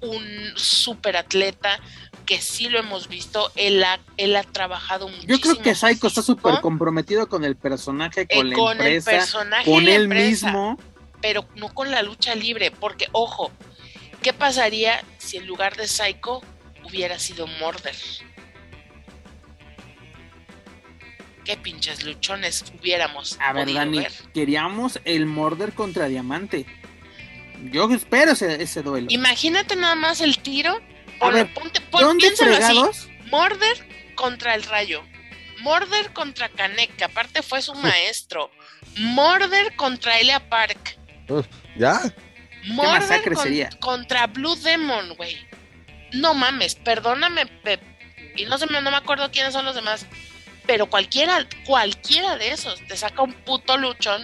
un super atleta, que sí lo hemos visto, él ha, él ha trabajado muchísimo. Yo creo que Psycho está súper comprometido con el personaje, eh, con la con el empresa, personaje con él empresa, mismo. pero no con la lucha libre, porque ojo, ¿qué pasaría si en lugar de Psycho hubiera sido Morder? ¿Qué pinches luchones hubiéramos A ver, Dani, ver? queríamos el Morder contra Diamante. Yo espero ese, ese duelo. Imagínate nada más el tiro. Ver, ponte, pon- ¿Dónde así. fregados? Morder contra el Rayo. Morder contra Canek, que aparte fue su <laughs> maestro. Morder contra Elia Park. ¿Ya? Morder con- sería. contra Blue Demon, güey. No mames, perdóname, Pep. Y no, se me, no me acuerdo quiénes son los demás. Pero cualquiera, cualquiera de esos te saca un puto luchón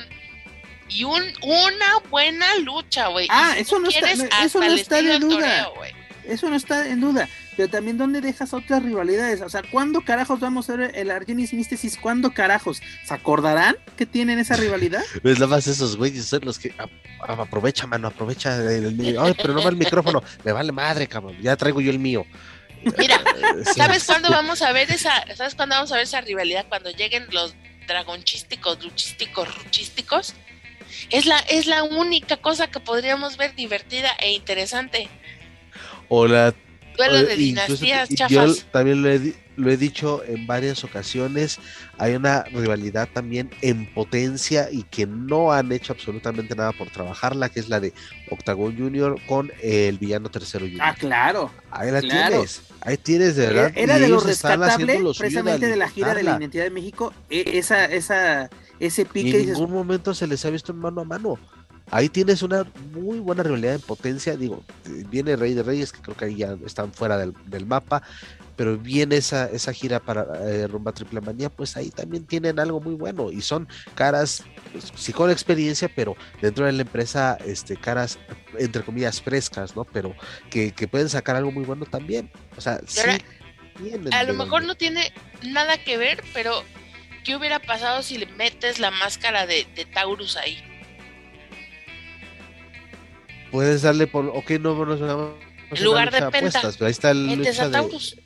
y un, una buena lucha, güey. Ah, si eso no está- no, eso no está de duda. toreo, güey. Eso no está en duda. Pero también, ¿dónde dejas otras rivalidades? O sea, ¿cuándo carajos vamos a ver el Argenis Mysticis? ¿Cuándo carajos? ¿Se acordarán que tienen esa rivalidad? <laughs> Pues nada más esos güeyes son los que a- a- aprovecha, mano, aprovecha el. Ay, pero no va el micrófono. Me vale madre, cabrón. Ya traigo yo el mío. Mira, <laughs> Eh. ¿Sabes cuándo vamos a ver esa, ¿sabes cuándo vamos a ver esa rivalidad? Cuando lleguen los dragonchísticos, luchísticos, ruchísticos. Es la, es la única cosa que podríamos ver divertida e interesante. O la Duelo de dinastías y chafas. Yo también lo he, di- lo he dicho en varias ocasiones. Hay una rivalidad también en potencia y que no han hecho absolutamente nada por trabajarla, que es la de Octagon Junior con el villano tercero Junior. Ah, claro. Ahí la claro. tienes. Ahí tienes, de Era, verdad. era y de lo ellos están rescatable precisamente de la gira de la identidad de México. e- esa, esa, ese Y pique en dices, ningún momento se les ha visto en mano a mano. Ahí tienes una muy buena rivalidad en potencia. Digo, viene Rey de Reyes, que creo que ahí ya están fuera del, del mapa, pero viene esa, esa gira para eh, Rumba Triple Manía, pues ahí también tienen algo muy bueno. Y son caras, pues, sí con experiencia, pero dentro de la empresa, este, caras, entre comillas, frescas, ¿no? Pero que, que pueden sacar algo muy bueno también. O sea, sí. A lo mejor dónde. no tiene nada que ver, pero ¿qué hubiera pasado si le metes la máscara de, de Taurus ahí? Puedes darle por. Ok, no nos vamos a En lugar de Penta, apuestas, pero ahí está el lucha a de- Taurus.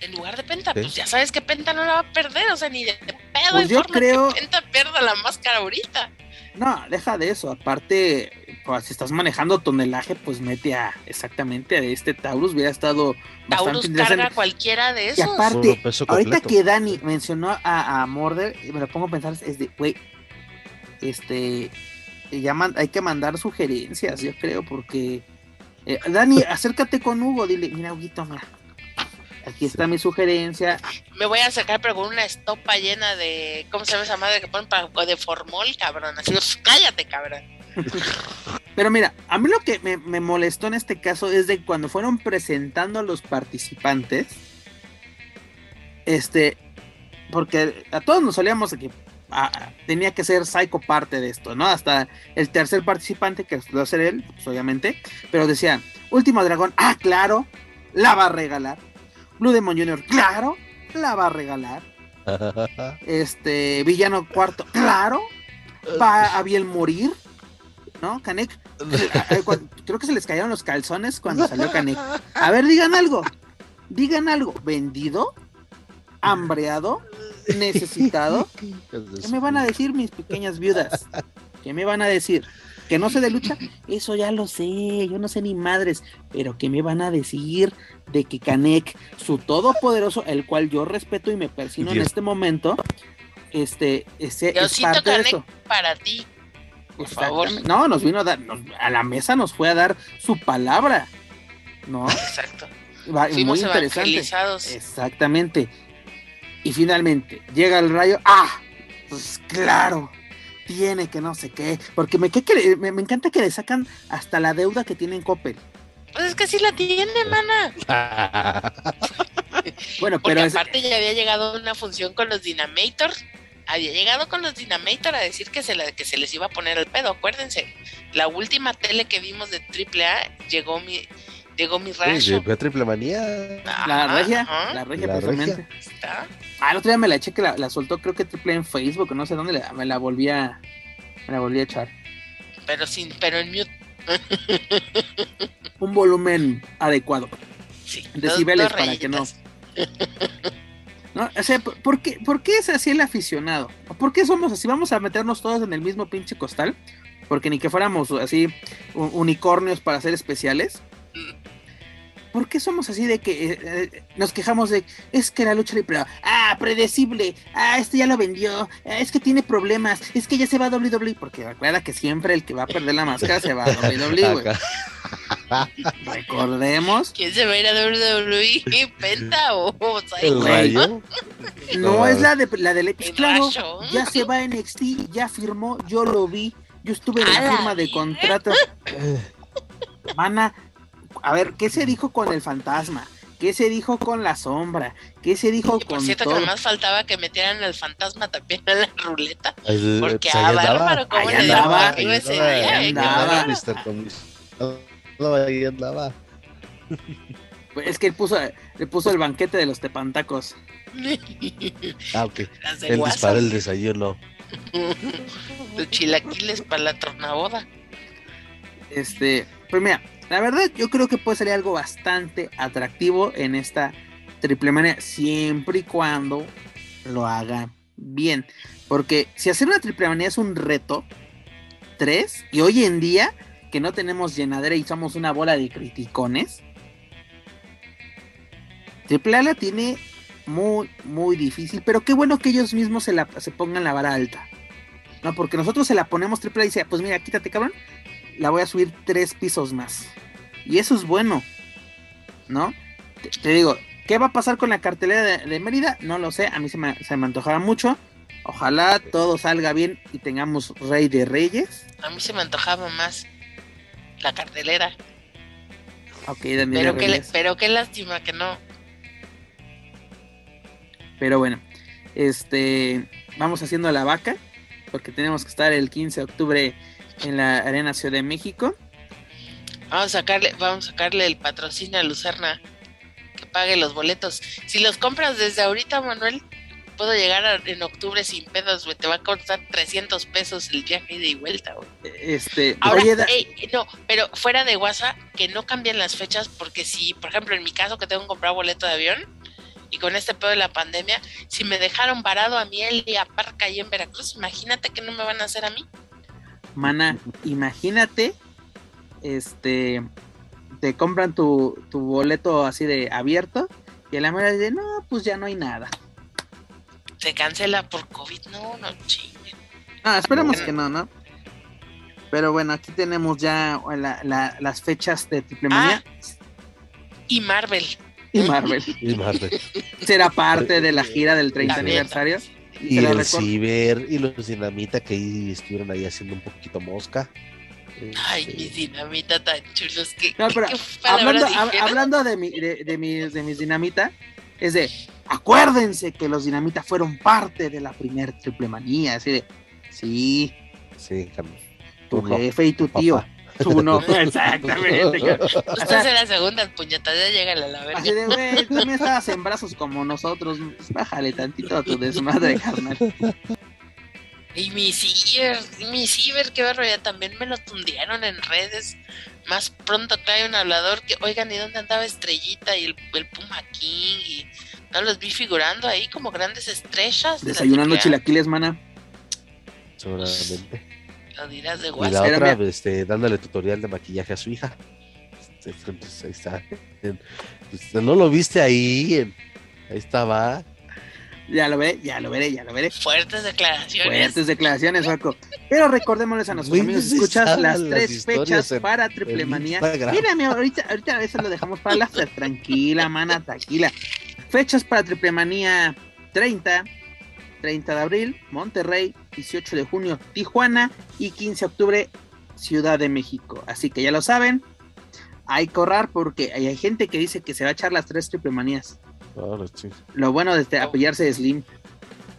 en lugar de Penta. Sí. Pues ya sabes que Penta no la va a perder, o sea, ni de pedo. Pues yo creo- que Penta pierda la máscara ahorita. No, deja de eso. Aparte, pues, si estás manejando tonelaje, pues mete a exactamente a este Taurus. Hubiera estado bastante Taurus interesante. carga cualquiera de Y esos. aparte, Puro peso ahorita que Dani mencionó a, a Morder, y me lo pongo a pensar, es de, güey, este, ya man- hay que mandar sugerencias, yo creo, porque... eh, Dani, <laughs> acércate con Hugo, dile, mira, Huguito, mira, aquí está mi sugerencia, Me voy a sacar, pero con una estopa llena de. ¿Cómo se llama esa madre que ponen para, de formol, cabrón? Así, pues, cállate, cabrón. <laughs> Pero mira, a mí lo que me, me molestó en este caso es de cuando fueron presentando a los participantes, este, porque a todos nos solíamos que tenía que ser Psycho parte de esto, ¿no? Hasta el tercer participante, que va a ser él, pues, obviamente, pero decía, Último Dragón, ah, claro, la va a regalar. Blue Demon Jr., claro, la va a regalar. <laughs> Este, Villano Cuarto, claro, va a bien morir. ¿No? Canek, eh, cu- creo que se les cayeron los calzones cuando salió Canek. A ver, digan algo. Digan algo. ¿Vendido? ¿Hambreado? ¿Necesitado? <laughs> ¿Qué me van a decir mis pequeñas viudas? ¿Qué me van a decir? ¿Que no sé de lucha? Eso ya lo sé, yo no sé ni madres, pero ¿qué me van a decir de que Canek, su todopoderoso, el cual yo respeto y me persino en este momento, este, ese es parte de Canek eso? para ti. Por favor. No, nos vino a dar, nos- a la mesa nos fue a dar su palabra, ¿no? Exacto. Va- muy interesante. Exactamente. Y finalmente llega el rayo. ¡Ah! Pues claro. Tiene que no sé qué. Porque me, que- que- me, me encanta que le sacan hasta la deuda que tiene en Coppel. Pues es que sí la tiene, mana. <laughs> Bueno, Porque pero es- aparte ya había llegado una función con los Dynamator. Había llegado con los Dynamator a decir que se, la- que se les iba a poner el pedo. Acuérdense, la última tele que vimos de AAA llegó mi, llegó mi Sí, rayo. de triple manía. la regia, ajá, la regia La precisamente. Ah, el otro día me la eché que la, la soltó, creo que triple en Facebook, no sé dónde, la- me la volví a, me la volví a echar. Pero sin, pero en mute. Un volumen adecuado. Sí, Decibeles para que no. <laughs> ¿no? O sea, ¿por qué, ¿por qué es así el aficionado? ¿O ¿Por qué somos así? ¿Vamos a meternos todos en el mismo pinche costal? Porque ni que fuéramos así unicornios para ser especiales. ¿Por qué somos así de que eh, eh, nos quejamos de es que la lucha libre, ah, predecible, ah, este ya lo vendió, ah, es que tiene problemas, es que ya se va a WWE? Porque recuerda que siempre el que va a perder la máscara se va a WWE, güey. Recordemos, ¿Quién se va a ir a WWE? ¿Penta o? El rayo. no es la de la de El claro, Rayo. ya se va a NXT, ya firmó, yo lo vi, yo estuve en la firma de vida. contrato. <laughs> Mana, a ver, ¿qué se dijo con el fantasma? ¿Qué se dijo con la sombra? ¿Qué se dijo Y por con cierto, todo? que nomás faltaba que metieran al fantasma también a la ruleta. Porque pues a. Bárbaro, ¿cómo Ahí le andaba, ahí ese andaba, día? ahí eh? Qué andaba. bárbaro. Mr. Comisionado, <laughs> ahí andaba. Pues es que él puso, le puso el banquete de los tepantacos. Ah, ok. <laughs> Él disparó el desayuno. <laughs> Los chilaquiles para la tornaboda. Este, pues mira, la verdad yo creo que puede salir algo bastante atractivo en esta triple manía, siempre y cuando lo haga bien. Porque si hacer una triple manía es un reto, tres, y hoy en día que no tenemos llenadera y somos una bola de criticones, triple A la tiene muy, muy difícil, pero qué bueno que ellos mismos se, la, se pongan la vara alta. No, porque nosotros se la ponemos triple A y dice, pues mira, quítate cabrón, la voy a subir tres pisos más. Y eso es bueno, ¿no? Te, te digo, ¿qué va a pasar con la cartelera de, de Mérida? No lo sé, a mí se me, se me antojaba mucho. Ojalá todo salga bien y tengamos Rey de Reyes. A mí se me antojaba más la cartelera. Ok, Pero qué, pero qué lástima que no. Pero bueno, este, vamos haciendo la vaca, porque tenemos que estar el 15 de octubre en la Arena Ciudad de México. Vamos a sacarle, vamos a sacarle el patrocinio a Lucerna. Que pague los boletos. Si los compras desde ahorita, Manuel, puedo llegar a- en octubre sin pedos, güey. Te va a costar 300 pesos el viaje de y vuelta, güey. Este, Ahora, oye, Da- ey, no, pero fuera de WhatsApp, que no cambien las fechas, porque si, por ejemplo, en mi caso que tengo que comprar boleto de avión, y con este pedo de la pandemia, si me dejaron varado a miel y a Parca ahí en Veracruz, imagínate que no me van a hacer a mí. Mana, imagínate, este, te compran tu, tu boleto así de abierto y a la mera dice, no, pues ya no hay nada. Se cancela por COVID, no, no chingue. Ah, esperemos que no, ¿no? Pero bueno, aquí tenemos ya la, la, las fechas de Triple Manía. Y Marvel. Y Marvel. Y Marvel. <laughs> Será parte de la gira del 30 La neta. aniversario. Y el. Ciber y los Dinamita que ahí estuvieron ahí haciendo un poquito mosca. Ay, Este, mis dinamita tan chulos que. No, pero ¿qué palabras hablando, hab- dijeron? hablando de, mi, de, de mis, de mis dinamita, es de, acuérdense que los dinamita fueron parte de la primer triple manía, así de, sí, Sí, Carlos. tu jefe y tu tu tío, papá. Tú no, <laughs> exactamente. Usted sea, hace la segunda puñetada, ya llegale a la así verga. de, güey, también estabas en brazos como nosotros, pues, bájale tantito a tu <laughs> desmadre, carnal. Y mi ciber, y mi ciber, qué barbaridad, también me lo tundieron en redes. Más pronto trae un hablador que, oigan, ¿y dónde andaba Estrellita y el, el Puma King? Y no los vi figurando ahí como grandes estrellas. de la Desayunando chilaquiles, mana. Seguramente. Dirás de Y la otra, este, dándole tutorial de maquillaje a su hija. Este, pues, ahí está. Pues, no lo viste ahí. ahí estaba. Ya lo veré, ya lo veré, ya lo veré. Fuertes declaraciones. Fuertes declaraciones, Paco. Pero recordémosles a nuestros Güey, amigos, ¿dónde escuchas las tres fechas en- para Triple Manía. Mírame, ahorita, ahorita eso lo dejamos para la. Tranquila, mana, tranquila. Fechas para Triple Manía 30, 30 de abril, Monterrey, 18 de junio, Tijuana y 15 de octubre, Ciudad de México. Así que ya lo saben, hay que ahorrar porque hay hay gente que dice que se va a echar las tres Triple Manías. Sí. Lo bueno de este, apellarse de Slim.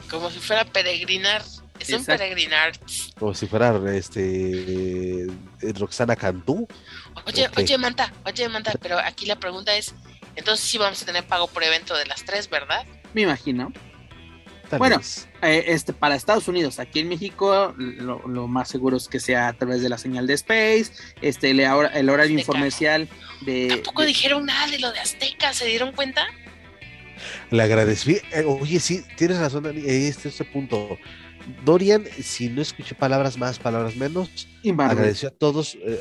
Como si fuera peregrinar. Es un peregrinar. Como si fuera este eh, Roxana Cantú. Oye, oye, Manta, oye, Manta, pero aquí la pregunta es, entonces sí vamos a tener pago por evento de las tres, ¿verdad? Me imagino. Tal Bueno. Eh, este, para Estados Unidos, aquí en México, lo, lo más seguro es que sea a través de la señal de Space, este, el, el horario Azteca. informercial de... Tampoco de- dijeron nada de lo de Azteca, ¿se dieron cuenta? Le agradecí. eh, oye, sí, tienes razón, Dani, este, este punto. Dorian, si no escuché palabras más, palabras menos, agradeció a todos, eh,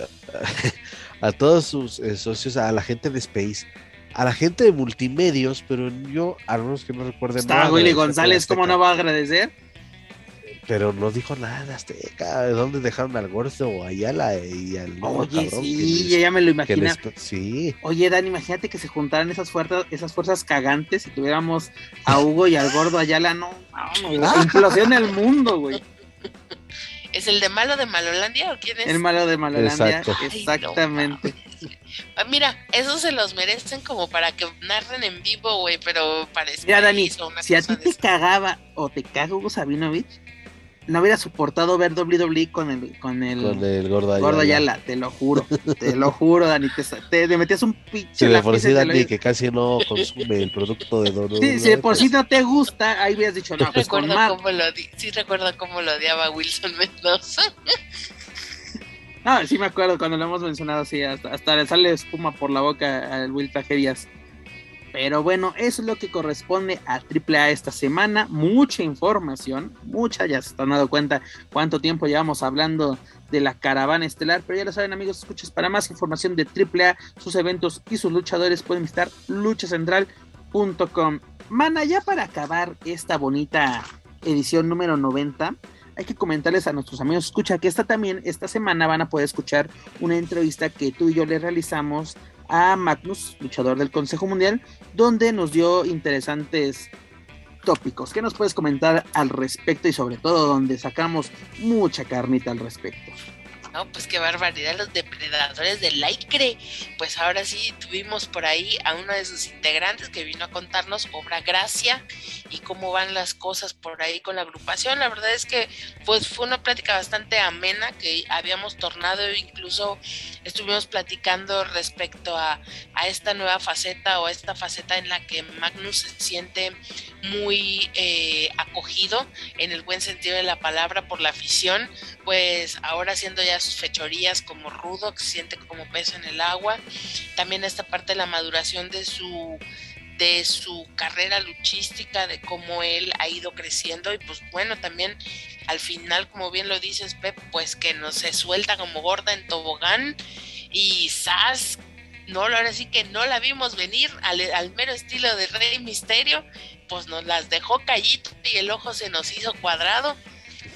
<laughs> a todos sus eh, socios, a la gente de Space, a la gente de multimedios, pero yo, a menos que no recuerden. Está no Willy González, ¿cómo no va a agradecer? Pero no dijo nada Azteca. ¿De ¿Dónde dejaron al Gordo Ayala y al Oye, cabrón sí, les- ya, me lo imagino. sí, Oye, Dan, imagínate que se juntaran esas fuerzas, esas fuerzas cagantes y tuviéramos a Hugo y al gordo Ayala, no, no, <laughs> implosión el mundo, güey. ¿Es el de malo de Malolandia o quién es? El malo de Malolandia, Exacto. Ay, no exactamente. Ah, mira, esos se los merecen como para que narren en vivo, güey, pero para Mira, Dani, si a ti te cagaba o te caga Hugo Sabinovich, no hubiera soportado ver WWE con el, con el, con el Gordo Ayala. gordo Ayala, te lo juro, te lo juro, Dani, te, te, te metías un pinche Sí, de por sí, Dani, que casi no consume el producto de Don Sí, si de por sí no te gusta, ahí hubieras dicho, no, pues con recuerdo Mar. cómo lo di- sí recuerdo cómo lo odiaba Wilson Mendoza. <laughs> No, sí me acuerdo cuando lo hemos mencionado, sí, hasta, hasta le sale espuma por la boca al Will Tragedias. Pero bueno, eso es lo que corresponde a AAA esta semana. Mucha información, mucha, ya se están dando cuenta cuánto tiempo llevamos hablando de la caravana estelar. Pero ya lo saben, amigos, escuchas, para más información de AAA, sus eventos y sus luchadores pueden visitar luchacentral.com. Mana, ya para acabar esta bonita edición número 90, hay que comentarles a nuestros amigos, escucha que esta también, esta semana van a poder escuchar una entrevista que tú y yo le realizamos a Magnus, luchador del Consejo Mundial, donde nos dio interesantes tópicos. ¿Qué nos puedes comentar al respecto y sobre todo donde sacamos mucha carnita al respecto? Pues qué barbaridad, los depredadores del Laicre. Pues ahora sí tuvimos por ahí a uno de sus integrantes que vino a contarnos Obra Gracia y cómo van las cosas por ahí con la agrupación. La verdad es que pues fue una plática bastante amena que habíamos tornado, incluso estuvimos platicando respecto a, a esta nueva faceta o esta faceta en la que Magnus se siente muy eh, acogido en el buen sentido de la palabra por la afición, pues ahora haciendo ya sus fechorías como rudo, que siente como pez en el agua, también esta parte de la maduración de su de su carrera luchística, de cómo él ha ido creciendo. Y pues bueno, también al final, como bien lo dices, Pep, pues que no se suelta como gorda en tobogán y Sas, no, ahora sí que no la vimos venir al, al mero estilo de Rey Misterio, pues nos las dejó callito y el ojo se nos hizo cuadrado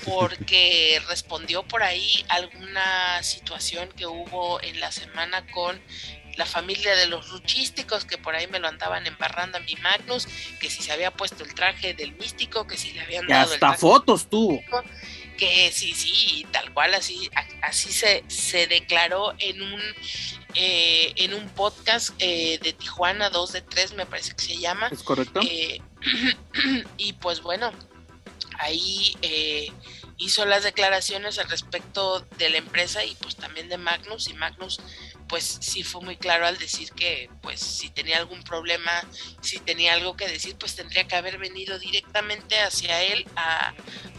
porque <laughs> respondió por ahí alguna situación que hubo en la semana con la familia de los luchísticos que por ahí me lo andaban embarrando a mi Magnus, que si se había puesto el traje del místico, que si le habían dado hasta fotos tuvo. Que sí, sí, tal cual así, así se, se declaró en un eh, en un podcast eh, de Tijuana 2 de 3 me parece que se llama. Es correcto. Eh, <clears throat> y pues bueno, ahí hizo las declaraciones al respecto de la empresa y pues también de Magnus y Magnus pues sí fue muy claro al decir que pues si tenía algún problema, si tenía algo que decir, pues tendría que haber venido directamente hacia él a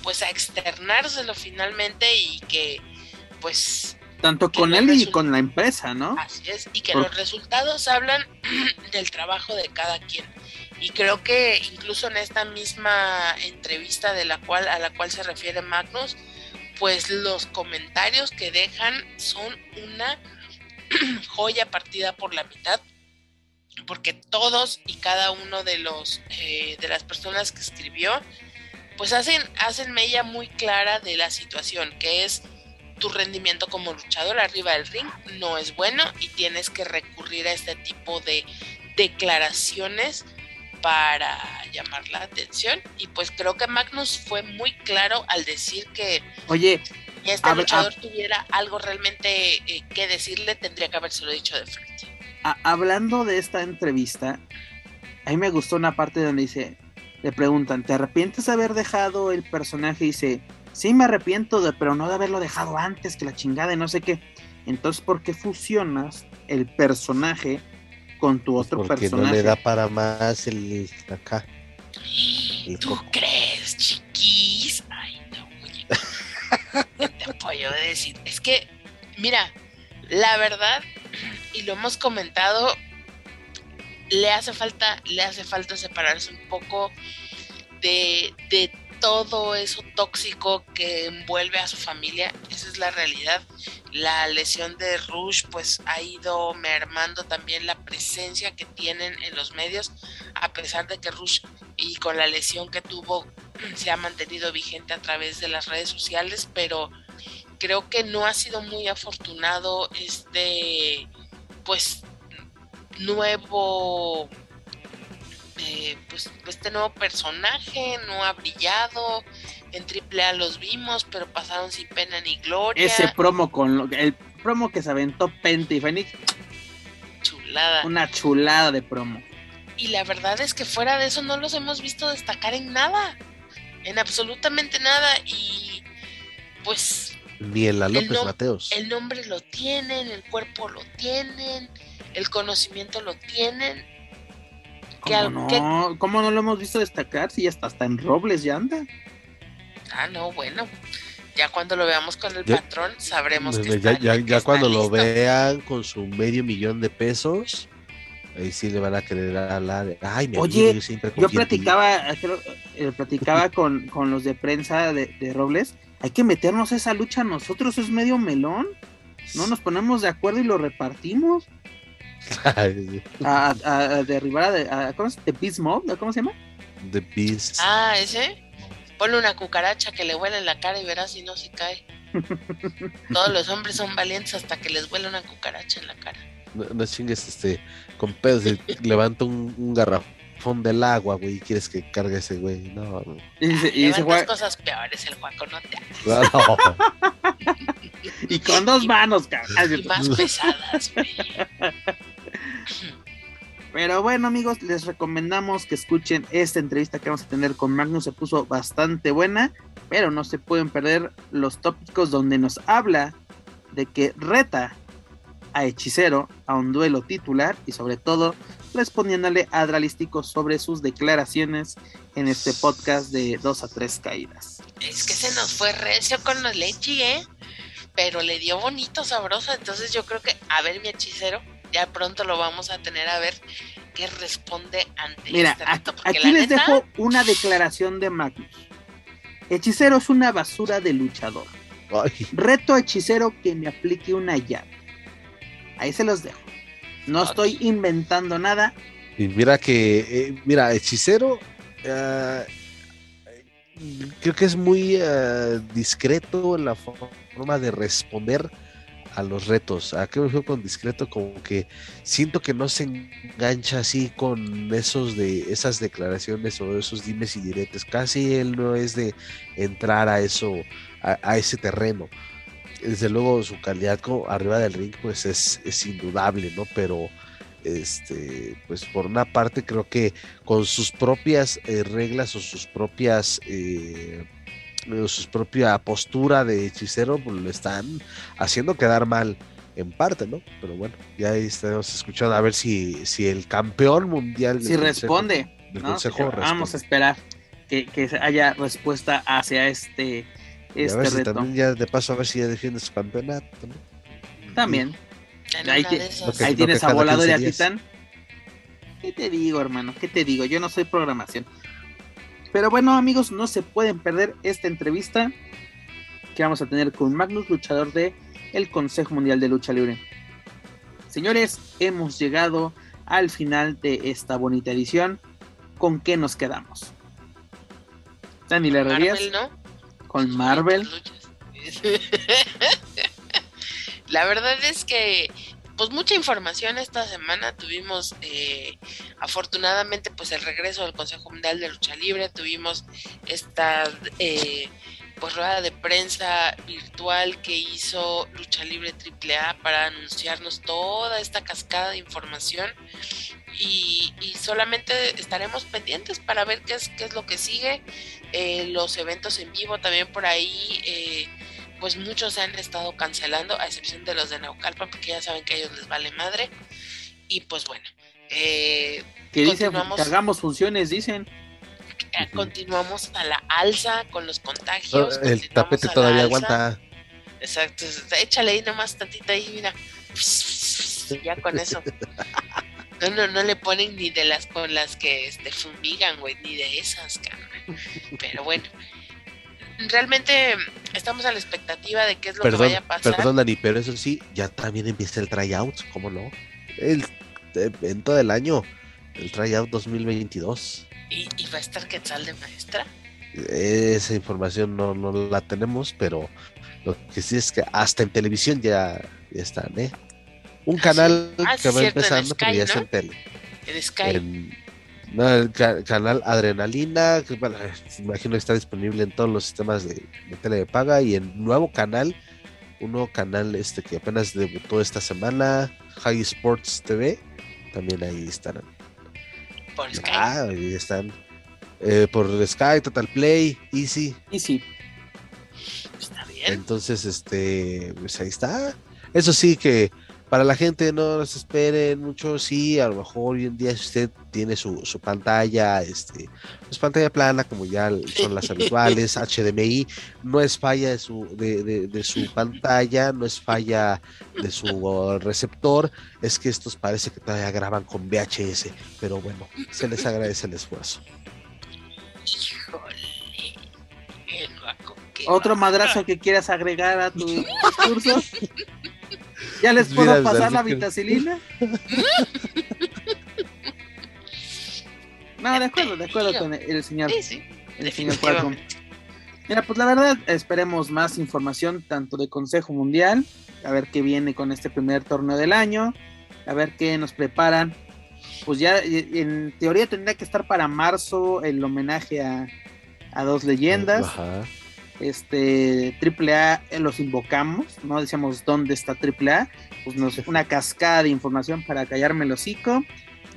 pues a externárselo finalmente y que pues tanto con él y con la empresa, ¿no? Así es, y que los resultados hablan <clears throat> del trabajo de cada quien. Y creo que incluso en esta misma entrevista de la cual a la cual se refiere Magnus, pues los comentarios que dejan son una <clears throat> joya partida por la mitad, porque todos y cada uno de los eh, de las personas que escribió, pues hacen hacen mella muy clara de la situación, que es tu rendimiento como luchador arriba del ring no es bueno y tienes que recurrir a este tipo de declaraciones para llamar la atención y pues creo que Magnus fue muy claro al decir que oye este luchador tuviera algo realmente eh, que decirle, tendría que habérselo dicho de frente. hablando de esta entrevista, a mí me gustó una parte donde dice, le preguntan, ¿te arrepientes de haber dejado el personaje? Y dice, sí me arrepiento, de, pero no de haberlo dejado antes que la chingada y no sé qué. Entonces, ¿por qué fusionas el personaje con tu pues otro personaje? Porque no le da para más el acá. ¿Tú crees, chiquis? Ay, no, <laughs> te puedo decir? Es que, mira, la verdad, y lo hemos comentado, le hace falta, le hace falta separarse un poco de, de todo eso tóxico que envuelve a su familia. Esa es la realidad. La lesión de Rush pues ha ido mermando también la presencia que tienen en los medios, a pesar de que Rush y con la lesión que tuvo <clears throat> se ha mantenido vigente a través de las redes sociales, pero creo que no ha sido muy afortunado este pues nuevo eh, pues este nuevo personaje no ha brillado en AAA los vimos pero pasaron sin pena ni gloria. Ese promo con el promo que se aventó Penta y Fénix chulada. una chulada de promo. Y la verdad es que fuera de eso no los hemos visto destacar en nada en absolutamente nada. Y pues ni en la López Mateos. el nombre lo tienen el cuerpo lo tienen el conocimiento lo tienen ¿Cómo no? ¿Cómo no lo hemos visto destacar? Si ya está hasta en Robles ya anda. Ah, no, bueno. Ya cuando lo veamos con el patrón sabremos que ya, ya, cuando lo vean con su medio millón de pesos, ahí sí le van a querer hablar. Ay, mi Oye, yo, platicaba, eh, platicaba <laughs> con, con, los de prensa de, de, Robles. Hay que meternos a esa lucha nosotros, es medio melón. No nos ponemos de acuerdo y lo repartimos a, a, derribar a, a, ¿cómo, The Beast Mob, ¿cómo se llama? The Beast. Ah, ese. Ponle una cucaracha que le huele en la cara y verás si no se cae. <laughs> Todos los hombres son valientes hasta que les huele una cucaracha en la cara. No, chingues, este, con pedos, levanta un, un garrafón del agua, güey, y quieres que cargue ese güey. No, no. Y, y cosas peores, el guaco, no te <laughs> y con dos manos, cabrón. Y más pesadas, güey. <laughs> Pero bueno, amigos, les recomendamos que escuchen esta entrevista que vamos a tener con Magnus. Se puso bastante buena, pero no se pueden perder los tópicos donde nos habla de que reta a Hechicero a un duelo titular y sobre todo respondiéndole a Adralístico sobre sus declaraciones en este podcast de dos a tres caídas. Es que se nos fue recio con la leche, ¿eh? Pero le dio bonito, sabroso. Entonces yo creo que, a ver, mi hechicero, ya pronto lo vamos a tener a ver qué responde ante Mira, este aquí, reto, porque aquí la les neta, dejo una declaración de Magnus. Hechicero es una basura de luchador. Ay, Reto a hechicero que me aplique una llave. Ahí se los dejo. No estoy inventando nada. y mira que, eh, mira, hechicero, ah, creo que es muy ah, discreto en la forma de responder a los retos. ¿A qué me refiero con discreto? Como que siento que no se engancha así con esos de esas declaraciones o esos dimes y diretes. Casi él no es de entrar a eso, a, ese terreno. Desde luego su calidad como arriba del ring pues es, indudable, ¿no? Pero este, pues por una parte creo que con sus propias eh, reglas o sus propias eh, su propia postura de hechicero, pues lo están haciendo quedar mal en parte, ¿no? Pero bueno, ya ahí estamos escuchando a ver si, si el campeón mundial del Si consejo- responde. del ¿no? consejo Vamos a responde. esperar que, que haya respuesta hacia este, Y a este ver si reto. también ya de paso a ver si ya defiende su campeonato, ¿no? También. Ahí, esas- Ok. ahí tienes que a Volador y a 15 días. Titán. ¿Qué te digo, hermano? ¿Qué te digo? Yo no soy programación. Pero bueno, amigos, no se pueden perder esta entrevista que vamos a tener con Magnus, luchador de el Consejo Mundial de Lucha Libre. Señores, hemos llegado al final de esta bonita edición. ¿Con qué nos quedamos? Dani Marvel, ¿no? con Marvel. <laughs> La verdad es que, pues mucha información esta semana. Tuvimos, eh, afortunadamente, pues el regreso del Consejo Mundial de Lucha Libre. Tuvimos esta, eh, pues rueda de prensa virtual que hizo Lucha Libre AAA para anunciarnos toda esta cascada de información. Y, solamente estaremos pendientes para ver qué es, qué es lo que sigue. Eh, los eventos en vivo también por ahí, eh, pues muchos se han estado cancelando, a excepción de los de Naucalpan, porque ya saben que a ellos les vale madre. Y pues bueno, eh, Que dice Continuamos. que hagamos funciones, dicen. eh, continuamos a la alza con los contagios. el continuamos tapete todavía alza. aguanta. Exacto, échale ahí nomás tantita ahí, mira. Ya con eso. No, no, no le ponen ni de las con las que este, fumigan, güey, ni de esas, cabrón. Pero bueno, realmente estamos a la expectativa de qué es lo que vaya a pasar. perdón, Dani, pero eso sí, ya también empieza el tryout, ¿cómo no? El evento del año, el tryout 2022. ¿Y, y va a estar Quetzal de maestra. Esa información no, no la tenemos, pero lo que sí es que hasta en televisión ya, ya están, ¿eh? Un Ah, canal sí. Ah, que va cierto, empezando, pero Sky, ya está ¿no? en tele. En Sky. En, no, el ca- canal Adrenalina, que bueno, imagino que está disponible en todos los sistemas de, de tele de paga y en nuevo canal, un nuevo canal este que apenas debutó esta semana, High Sports TV, también ahí estarán. por Sky. Ah, ahí están. Eh, por Sky, Total Play, Easy. Y sí, Está bien. Entonces, este, pues ahí está. Eso sí que para la gente no se esperen mucho, sí, a lo mejor hoy en día si usted tiene su, su pantalla, este, pues pantalla plana como ya son las habituales, HDMI, no es falla de su, de, de- de su pantalla, no es falla de su receptor, es que estos parece que todavía graban con VHS, pero bueno, se les agradece el esfuerzo. Híjole. El que otro va. madrazo que quieras agregar a tu <laughs> discurso. ¿Ya les Pues puedo mira, pasar la vitacilina? No, de acuerdo, de acuerdo con el señor, Sí, sí. el señor. Mira, pues la verdad, esperemos más información tanto de Consejo Mundial, a ver qué viene con este primer torneo del año, a ver qué nos preparan. Pues ya en teoría tendría que estar para marzo el homenaje a, a dos leyendas. Ajá. Este AAA eh, los invocamos, no decíamos dónde está AAA, pues nos una cascada de información para callarme el hocico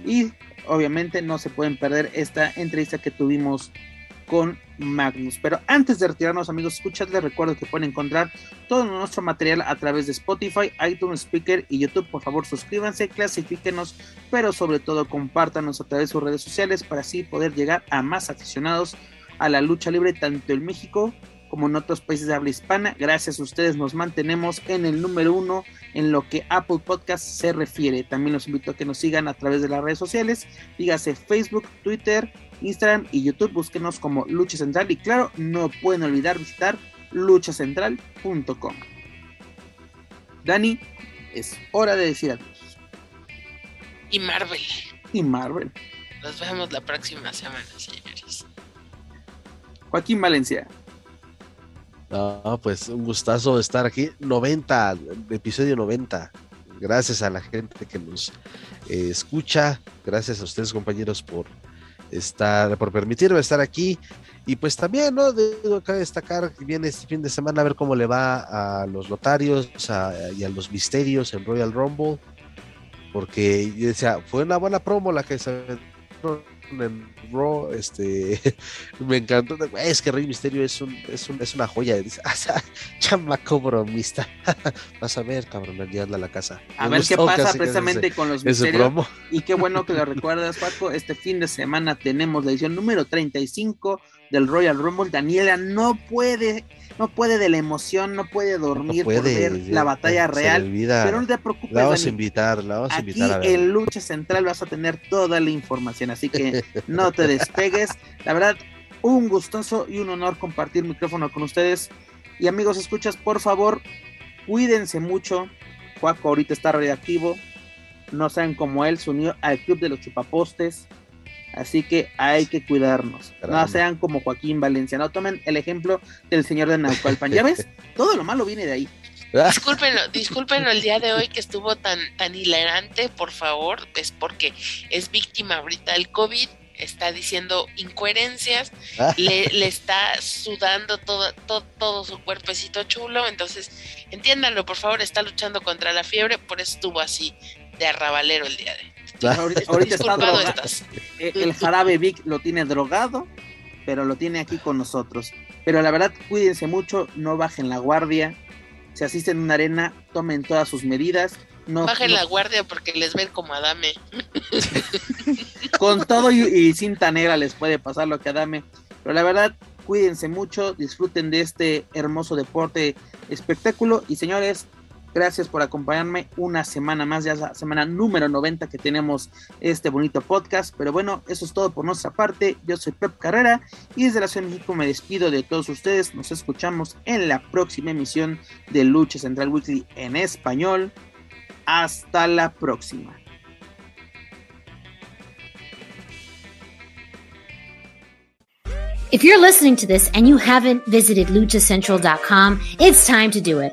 y obviamente no se pueden perder esta entrevista que tuvimos con Magnus. Pero antes de retirarnos, amigos, escuchad, les recuerdo que pueden encontrar todo nuestro material a través de Spotify, iTunes, Speaker y YouTube. Por favor, suscríbanse, clasifíquenos, pero sobre todo compártanos a través de sus redes sociales para así poder llegar a más aficionados a la lucha libre, tanto en México como en otros países de habla hispana. Gracias a ustedes nos mantenemos en el número uno en lo que Apple Podcast se refiere. También los invito a que nos sigan a través de las redes sociales, dígase Facebook, Twitter, Instagram y YouTube. Búsquenos como Lucha Central y claro, no pueden olvidar visitar luchacentral.com. Dani, es hora de decir adiós. Y Marvel. Y Marvel. Nos vemos la próxima semana, señores. Joaquín Valencia. No, pues un gustazo estar aquí. 90, episodio 90. Gracias a la gente que nos eh, escucha. Gracias a ustedes, compañeros, por estar, por permitirme estar aquí. Y pues también, ¿no? Debo destacar que viene este fin de semana a ver cómo le va a los notarios y a los misterios en Royal Rumble. Porque yo decía, fue una buena promo la que se en Raw, este, <laughs> me encantó. Es que Rey Misterio es, un, es, un, es una joya. Dice, <laughs> chamaco bromista. <laughs> Vas a ver, cabrón, anda a la casa. A ver qué pasa precisamente con los misterios. Y qué bueno que lo recuerdas, Paco. Este fin de semana tenemos la edición número 35 del Royal Rumble. Daniela no puede no puede de la emoción, no puede dormir por ver la batalla real. Pero no te preocupes. La vamos a invitar, la vamos a invitar a ver. En Lucha Central vas a tener toda la información, así que no te <laughs> despegues. La verdad, un gustoso y un honor compartir micrófono con ustedes. Y amigos, escuchas, por favor, cuídense mucho. Juaco ahorita está reactivo. No saben cómo él se unió al club de los chupapostes. Así que hay que cuidarnos. No sean como Joaquín Valencia. No tomen el ejemplo del señor de Naucalpan. Ya ves, <laughs> todo lo malo viene de ahí. Discúlpenlo, discúlpenlo el día de hoy que estuvo tan, tan hilarante, por favor. Es porque es víctima ahorita del COVID está diciendo incoherencias, <laughs> le, le, está sudando todo, todo, todo, su cuerpecito chulo, entonces entiéndanlo, por favor, está luchando contra la fiebre, por eso estuvo así de arrabalero el día de hoy. Ahorita, está drogado. Eh, el jarabe Vic lo tiene drogado, pero lo tiene aquí con nosotros. Pero la verdad, cuídense mucho, no bajen la guardia. Si asisten a una arena, tomen todas sus medidas. No, bajen la guardia porque les ven como Adame. <laughs> con todo y, y, cinta negra les puede pasar lo que Adame. Pero la verdad, cuídense mucho, disfruten de este hermoso deporte espectáculo. Y señores, Gracias por acompañarme una semana más, ya la semana número 90 que tenemos este bonito podcast. Pero bueno, eso es todo por nuestra parte. Yo soy Pep Carrera y desde la Ciudad de México me despido de todos ustedes. Nos escuchamos en la próxima emisión de Lucha Central Weekly en español. Hasta la próxima. If you're listening to this and you haven't visited luchacentral.com, it's time to do it.